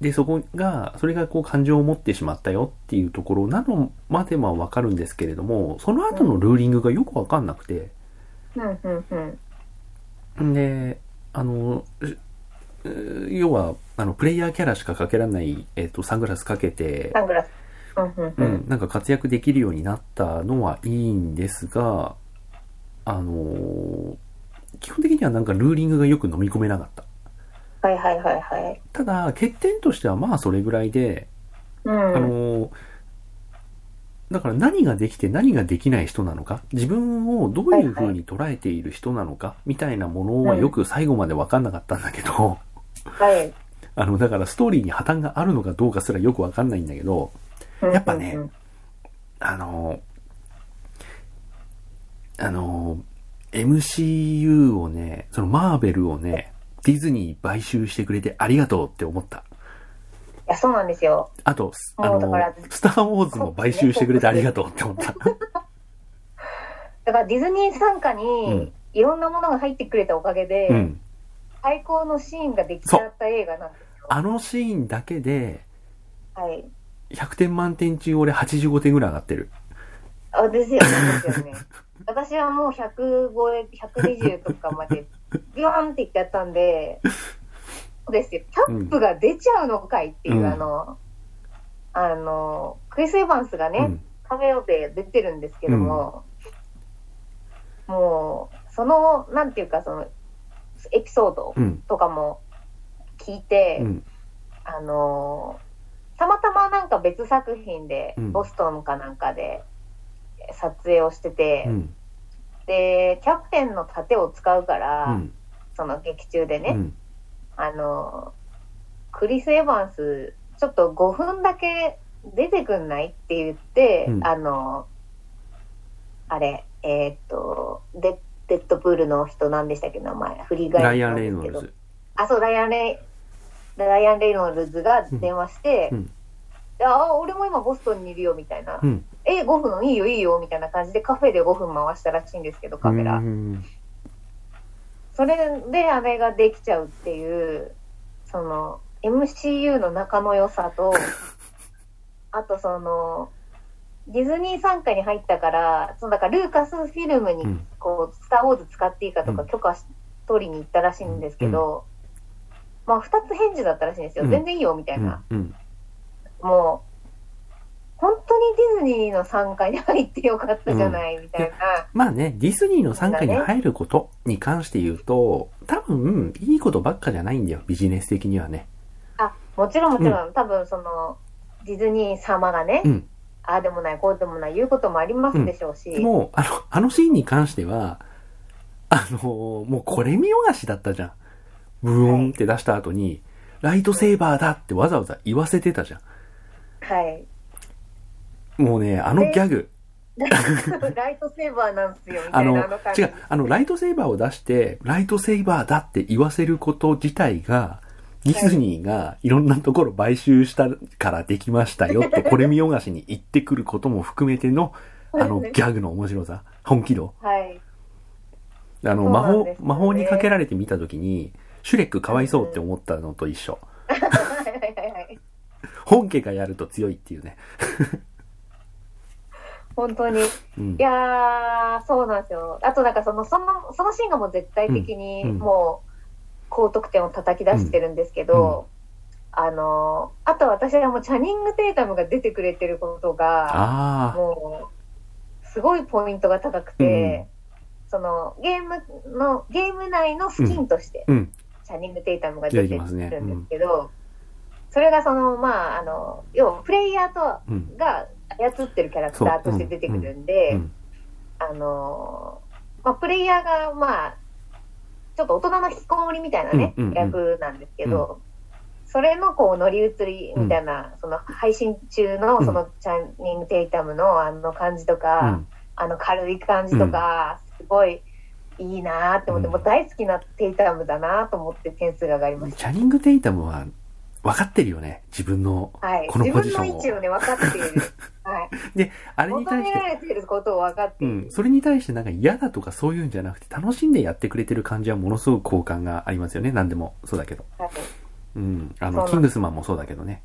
[SPEAKER 1] で、そこが、それがこう感情を持ってしまったよっていうところなのまではわかるんですけれども、その後のルーリングがよくわかんなくて、で、あの、要は、あの、プレイヤーキャラしかかけられない、えっ、と、サングラスかけて、
[SPEAKER 2] サングラス。うんうん
[SPEAKER 1] う
[SPEAKER 2] うん。
[SPEAKER 1] ん、なんか活躍できるようになったのはいいんですが、あのー基本的にはなんかルーリングがよく飲み込めなかった。
[SPEAKER 2] はいはいはいはい。
[SPEAKER 1] ただ、欠点としてはまあそれぐらいで、
[SPEAKER 2] うん。
[SPEAKER 1] あのーだから何ができて何ができない人なのか、自分をどういう風に捉えている人なのか、みたいなものはよく最後までわかんなかったんだけど、
[SPEAKER 2] はい。
[SPEAKER 1] あの、だからストーリーに破綻があるのかどうかすらよくわかんないんだけど、やっぱねあのーあのー MCU をね、そのマーベルをね、ディズニー買収してくれてありがとうって思った。
[SPEAKER 2] いや、そうなんですよ。
[SPEAKER 1] あと、あのスター・ウォーズも買収してくれてありがとうって思った。
[SPEAKER 2] だからディズニー参加
[SPEAKER 1] うん
[SPEAKER 2] にいろんなものが入ってくれたおかげで、
[SPEAKER 1] うん。
[SPEAKER 2] 最高のシーンができちゃった映画なんですよ。
[SPEAKER 1] あのシーンだけで、
[SPEAKER 2] はい。
[SPEAKER 1] 100点満点中俺85点ぐらい上がってる。
[SPEAKER 2] あ、ですよね、ですよね。私はもう100超え、120とかまで、ビヨーンっていっちゃったんで、そうですよ。キャップが出ちゃうのかいっていう、
[SPEAKER 1] うん
[SPEAKER 2] あの、あの、クリス・エヴァンスがね、
[SPEAKER 1] うん。
[SPEAKER 2] カメオで出てるんですけども、もう、その、なんていうか、その、エピソード
[SPEAKER 1] うん。
[SPEAKER 2] とかも聞いて、
[SPEAKER 1] うん。
[SPEAKER 2] あのたまたまなんか別作品で、
[SPEAKER 1] うん
[SPEAKER 2] ボストンかなんかで撮影をしてて、
[SPEAKER 1] うん。
[SPEAKER 2] で、キャプテンの盾を使うから、
[SPEAKER 1] うん。
[SPEAKER 2] その劇中でね、
[SPEAKER 1] うん。
[SPEAKER 2] あのクリス・エヴァンス、ちょっと5分だけ出てくんないって言って、
[SPEAKER 1] うん
[SPEAKER 2] あの、あれ、えーっと、デデッドプールの人なんでしたっけ、名前。フリーガイ
[SPEAKER 1] ライアン・レイノルズ。
[SPEAKER 2] あ、そう、ライアン・レイ、ライアン・レイノルズが電話して、
[SPEAKER 1] うんうん
[SPEAKER 2] であ、俺も今ボストンにいるよ、みたいな。
[SPEAKER 1] うん。
[SPEAKER 2] え、5分いいよ、いいよ、みたいな感じでカフェで5分回したらしいんですけど、カメラ。
[SPEAKER 1] うん
[SPEAKER 2] それであれができちゃうっていう、その、MCU の仲の良さと、あとその、ディズニー傘下に入ったから、そのだからルーカスフィルムに
[SPEAKER 1] うん
[SPEAKER 2] こう、スター・ウォーズ使っていいかとか
[SPEAKER 1] うん
[SPEAKER 2] 許可し取りに行ったらしいんですけど、まあ二つ返事だったらしいんですよ。
[SPEAKER 1] うん
[SPEAKER 2] 全然いいよ、みたいな。
[SPEAKER 1] うん。
[SPEAKER 2] もう、本当にディズニーの傘下に入ってよかったじゃない、みたいな。
[SPEAKER 1] まあね、ディズニーの傘下に入ることに関して言うと、多分、いいことばっかじゃないんだよ、ビジネス的にはね。
[SPEAKER 2] あ、もちろんもちろん、多分その、ディズニー様がね、
[SPEAKER 1] うん。
[SPEAKER 2] ああでもない、こうでもない、言うこともありますでしょうし、
[SPEAKER 1] でも、あの、あのシーンに関しては、あの、もうこれ見よがしだったじゃん。ブーンって出した後に、ライトセーバーだってわざわざ言わせてたじゃ
[SPEAKER 2] はい。
[SPEAKER 1] ん。もうね、あのギャグ。
[SPEAKER 2] ライトセーバーなんすよ、みたい
[SPEAKER 1] あの、
[SPEAKER 2] なあの。
[SPEAKER 1] 違う、あの、ライトセーバーを出して、ライトセーバーだって言わせること自体が、ディズニーがいろんなところ買収したからできましたよって、これ見よがしに言ってくることも含めての、あの、ギャグの面白さ、本気度。
[SPEAKER 2] はい。
[SPEAKER 1] あの、
[SPEAKER 2] そう
[SPEAKER 1] 魔法魔法にかけられて見たときに、シュレックかわいそうって思ったのと一緒。本家がやると強いっていうね。
[SPEAKER 2] 本当に。い
[SPEAKER 1] うん。
[SPEAKER 2] やー、そうなんですよ。あとなんかその、その、そのシーンがもう絶対的に、
[SPEAKER 1] うんうん
[SPEAKER 2] もう、高得点を叩き出してるんですけど、あの、あと私はもうチャニング・テイタムが出てくれてることが。もう、すごいポイントが高くて、その、ゲームの、ゲーム内のスキンとして、
[SPEAKER 1] うん。
[SPEAKER 2] チャニング・テイタムが出てるんですけど、それがその、まあ、あの、要はプレイヤーと、
[SPEAKER 1] うん。
[SPEAKER 2] が操ってるキャラクターとして出てくるんで、
[SPEAKER 1] うん。
[SPEAKER 2] あの、まあ、プレイヤーが、まあ、ちょっと大人の引きこもりみたいなね、役なんですけど、それのこう乗り移りみたいな、その配信中の
[SPEAKER 1] うん。
[SPEAKER 2] そのチャンニング・テイタムのあの感じと
[SPEAKER 1] う
[SPEAKER 2] か、
[SPEAKER 1] ん。
[SPEAKER 2] あの軽い感じとか、すごいいいなーって思って、
[SPEAKER 1] うん。
[SPEAKER 2] もう大好きなテイタムだなと思って点数が上がりまし
[SPEAKER 1] チャニング・テイタムは分かってるよね。自分の。
[SPEAKER 2] た。はい。
[SPEAKER 1] この
[SPEAKER 2] 自分の
[SPEAKER 1] ポジションを
[SPEAKER 2] 位置をね、分かっている。はい。
[SPEAKER 1] で、あれに
[SPEAKER 2] 求
[SPEAKER 1] 対して、
[SPEAKER 2] められていることを分かっている。
[SPEAKER 1] うん。それに対してなんか嫌だとかそういうんじゃなくて、楽しんでやってくれてる感じはものすごく好感がありますよね。何でもそうだけど。
[SPEAKER 2] はい
[SPEAKER 1] うん。あの、キングスマンもそうだけどね。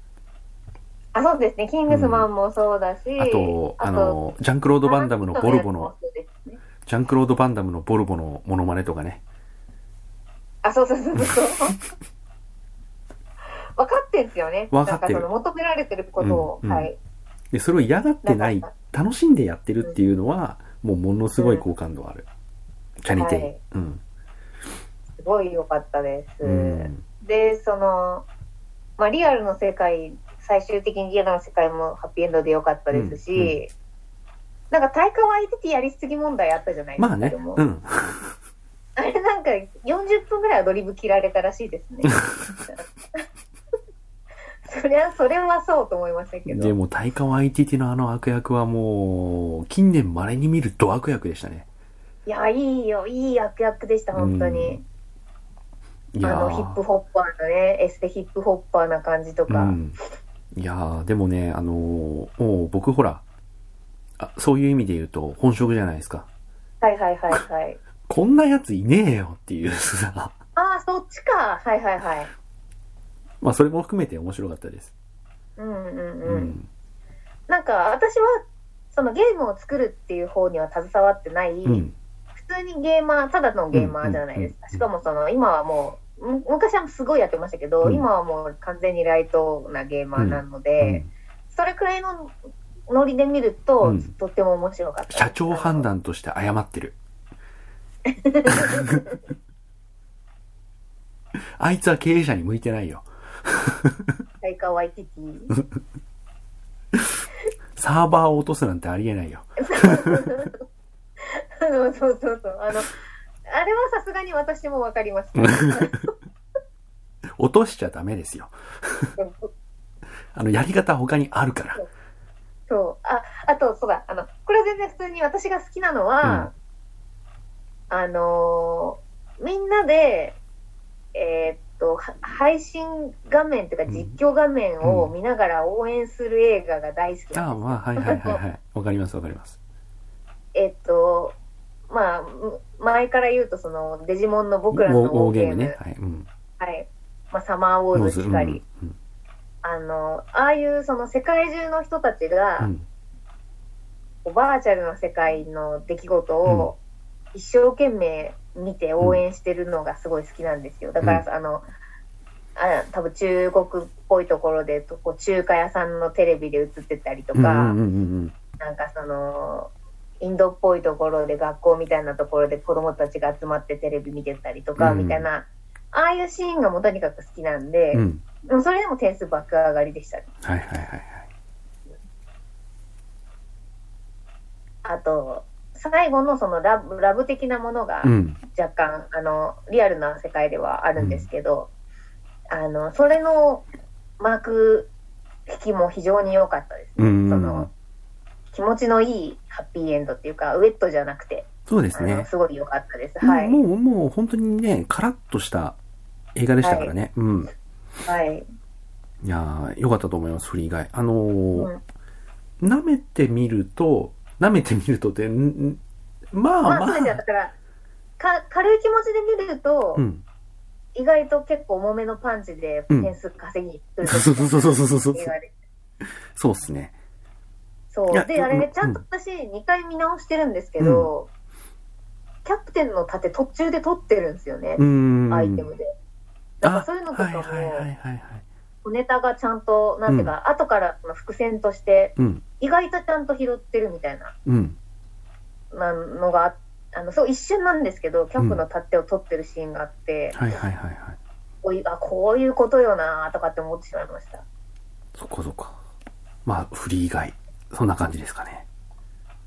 [SPEAKER 2] あ、そうですね。キングスマンもそうだし、
[SPEAKER 1] あと、あの、ジャンクロード・バンダムのボルボの、。
[SPEAKER 2] ね
[SPEAKER 1] ジャンクロード・バンダムのボルボのモノマネとかね。
[SPEAKER 2] あ、そうそうそうそう。分かってんすよね。
[SPEAKER 1] 分かってる
[SPEAKER 2] なんかその求められてることを、
[SPEAKER 1] うんうん
[SPEAKER 2] はい。
[SPEAKER 1] で、それを嫌がってない楽しんでやってるっていうのは、もうものすごい好感度ある。チャニテイ。
[SPEAKER 2] はい
[SPEAKER 1] うん。
[SPEAKER 2] すごい良かったです。
[SPEAKER 1] うん。
[SPEAKER 2] で、その、まあ、リアルの世界、最終的にリアルの世界もハッピーエンドで良かったですし、
[SPEAKER 1] うんう
[SPEAKER 2] なんか大会ワイティティやりすぎ問題あったじゃないですか。
[SPEAKER 1] まあねうん。
[SPEAKER 2] あれなんか40分ぐらいアドリブ切られたらしいですね。そりゃ、それはそうと思いましたけど。
[SPEAKER 1] でも、タイカワ ITT のあの悪役はもう、近年稀に見るド悪役でしたね。
[SPEAKER 2] いや、いいよ、いい役役でした、本当に。
[SPEAKER 1] いや
[SPEAKER 2] あの、ヒップ
[SPEAKER 1] ー。
[SPEAKER 2] ホッパーのね、エステヒップホッパーな感じとか。
[SPEAKER 1] うん。いやー、でもね、あのーもう僕ほら、あそういう意味で言うと本職じゃないですか。
[SPEAKER 2] はいはいはいはい。
[SPEAKER 1] こんなやついねえよっていうさ、
[SPEAKER 2] ああ、そっちか。はいはいはい。
[SPEAKER 1] まあそれも含めて面白かったです。
[SPEAKER 2] うんうん
[SPEAKER 1] う
[SPEAKER 2] うん。
[SPEAKER 1] ん。
[SPEAKER 2] なんか、私は、そのゲームを作るっていう方には携わってない、
[SPEAKER 1] うん。
[SPEAKER 2] 普通にゲーマー、ただのゲーマーじゃないですか。
[SPEAKER 1] うん
[SPEAKER 2] しかもその、今はもう、む昔はすごいやってましたけど、
[SPEAKER 1] うん
[SPEAKER 2] 今はもう完全にライトなゲーマーなの
[SPEAKER 1] う
[SPEAKER 2] で、
[SPEAKER 1] ん
[SPEAKER 2] それくらいのノリで見ると、
[SPEAKER 1] うん
[SPEAKER 2] とっても面白かった。
[SPEAKER 1] 社長判断として謝ってる。あいつは経営者に向いてないよ。
[SPEAKER 2] タイカワイティティ。
[SPEAKER 1] サーバーを落とすなんてありえないよ。
[SPEAKER 2] あのそうそうそう。あの、あれはさすがに私もわかりました。
[SPEAKER 1] 落としちゃダメですよ。あの、やり方他にあるから。
[SPEAKER 2] そう。あ、あと、そうだ、あの、これ全然普通に私が好きなのは、あのーみんなで、えーっと、は配信画面というか
[SPEAKER 1] うん
[SPEAKER 2] 実況画面を見ながら応援する映画が大好きなんです
[SPEAKER 1] ああ、まあ、はいはいはいはい。わかりますわかります。
[SPEAKER 2] えっと、まあ、む前から言うと、その、デジモンの僕らの
[SPEAKER 1] ウォーウォ
[SPEAKER 2] ウォーゲーム、
[SPEAKER 1] ね。はい。うん。
[SPEAKER 2] はい。まあ、サマーウォーズしかり、
[SPEAKER 1] うん
[SPEAKER 2] あの、ああいうその世界中の人たちが、バーチャルな世界の出来事を一生懸命見て応援してるのがすごい好きなんですよ。だから、あの、あ多分中国っぽいところでとこう中華屋さんのテレビで映ってたりとか、なんかその、インドっぽいところで学校みたいなところで子供たちが集まってテレビ見てたりとか、
[SPEAKER 1] うん
[SPEAKER 2] みたいな、ああいうシーンがもうとにかく好きなんで、
[SPEAKER 1] うん。うん。
[SPEAKER 2] でもそれでも点数爆上がりでしたね。
[SPEAKER 1] はいはいはいはい。
[SPEAKER 2] あと、最後のそのラブラブ的なものが
[SPEAKER 1] うん。
[SPEAKER 2] 若干、あの、リアルな世界ではあるんですけど、あの、それの幕引きも非常に良かったですね。
[SPEAKER 1] うん
[SPEAKER 2] その、気持ちのいいハッピーエンドっていうか、ウェットじゃなくて、
[SPEAKER 1] そうですね。
[SPEAKER 2] すごい良かったです。はい。
[SPEAKER 1] もう、もう、本当にね、カラッとした映画でしたからね。うん。
[SPEAKER 2] はい。
[SPEAKER 1] いやー、よかったと思います、フリー以外。あの
[SPEAKER 2] うん
[SPEAKER 1] ー、舐めてみると、舐めてみるとって、んんまあ
[SPEAKER 2] まあ、
[SPEAKER 1] ま
[SPEAKER 2] そうですよ。だ
[SPEAKER 1] あ、
[SPEAKER 2] から、か軽い気持ちで見ると、
[SPEAKER 1] うん。
[SPEAKER 2] 意外と結構重めのパンチで点数稼ぎに来る時
[SPEAKER 1] そうそうそうそうそうそうそうっすね。
[SPEAKER 2] そ。
[SPEAKER 1] いうや
[SPEAKER 2] で、あれちゃんと私2回見直してるんですけど、キャプテンの盾途中で取ってるんですよね。アイテムで。だからそういうのとかも、
[SPEAKER 1] はいはいはいはいはい。
[SPEAKER 2] ネタがちゃんと、なんていうか、後からの伏線として、
[SPEAKER 1] うん。
[SPEAKER 2] 意外とちゃんと拾ってるみたいな
[SPEAKER 1] うん。
[SPEAKER 2] なのがああの、そう、一瞬なんですけど、キャップの盾を取ってるシーンがあって、
[SPEAKER 1] はいはいはいはい。
[SPEAKER 2] こういうあ、こういうことよなとかって思ってしまいました。
[SPEAKER 1] そっかそっか。まあ、フリー以外、そんな感じですかね。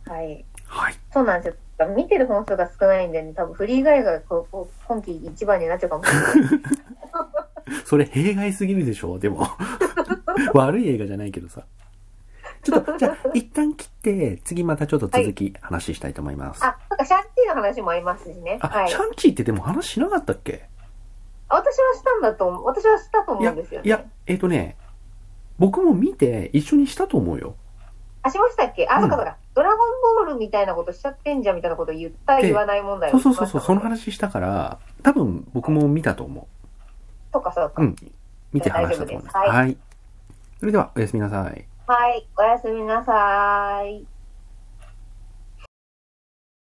[SPEAKER 2] はい。
[SPEAKER 1] はい。
[SPEAKER 2] そうなんですよ。見てる本数が少ないんで、ね、多分フリー以外がこうこう今季一番になっちゃうかもしれない。
[SPEAKER 1] それ弊害すぎるでしょでも。悪い映画じゃないけどさ。ちょっと、じゃあ、一旦切って、次またちょっと続き話したいと思います。
[SPEAKER 2] あ、なんかシャンティーの話もありますしね。
[SPEAKER 1] あ、
[SPEAKER 2] はい
[SPEAKER 1] シ。ャンチーってでも話しなかったっけ？
[SPEAKER 2] あ私はしたんだと思う。私はしたと
[SPEAKER 1] いや
[SPEAKER 2] 思うんですよ、ね。
[SPEAKER 1] いや、えっ、とね、僕も見て一緒にしたと思うよ。
[SPEAKER 2] あ、しましたっけ？あ、
[SPEAKER 1] うん
[SPEAKER 2] そっかそっか。ドラゴンボールみたいなことしちゃってんじゃんみたいなこと言った
[SPEAKER 1] で
[SPEAKER 2] 言わない問題
[SPEAKER 1] そうそうそうそう、その
[SPEAKER 2] と
[SPEAKER 1] 話したから、多分僕も見たと思
[SPEAKER 2] かそうか。
[SPEAKER 1] う。うん。見て話したと思いま
[SPEAKER 2] す。はい
[SPEAKER 1] はい。それでは、おやすみなさい。
[SPEAKER 2] はい。おやすみなさーい。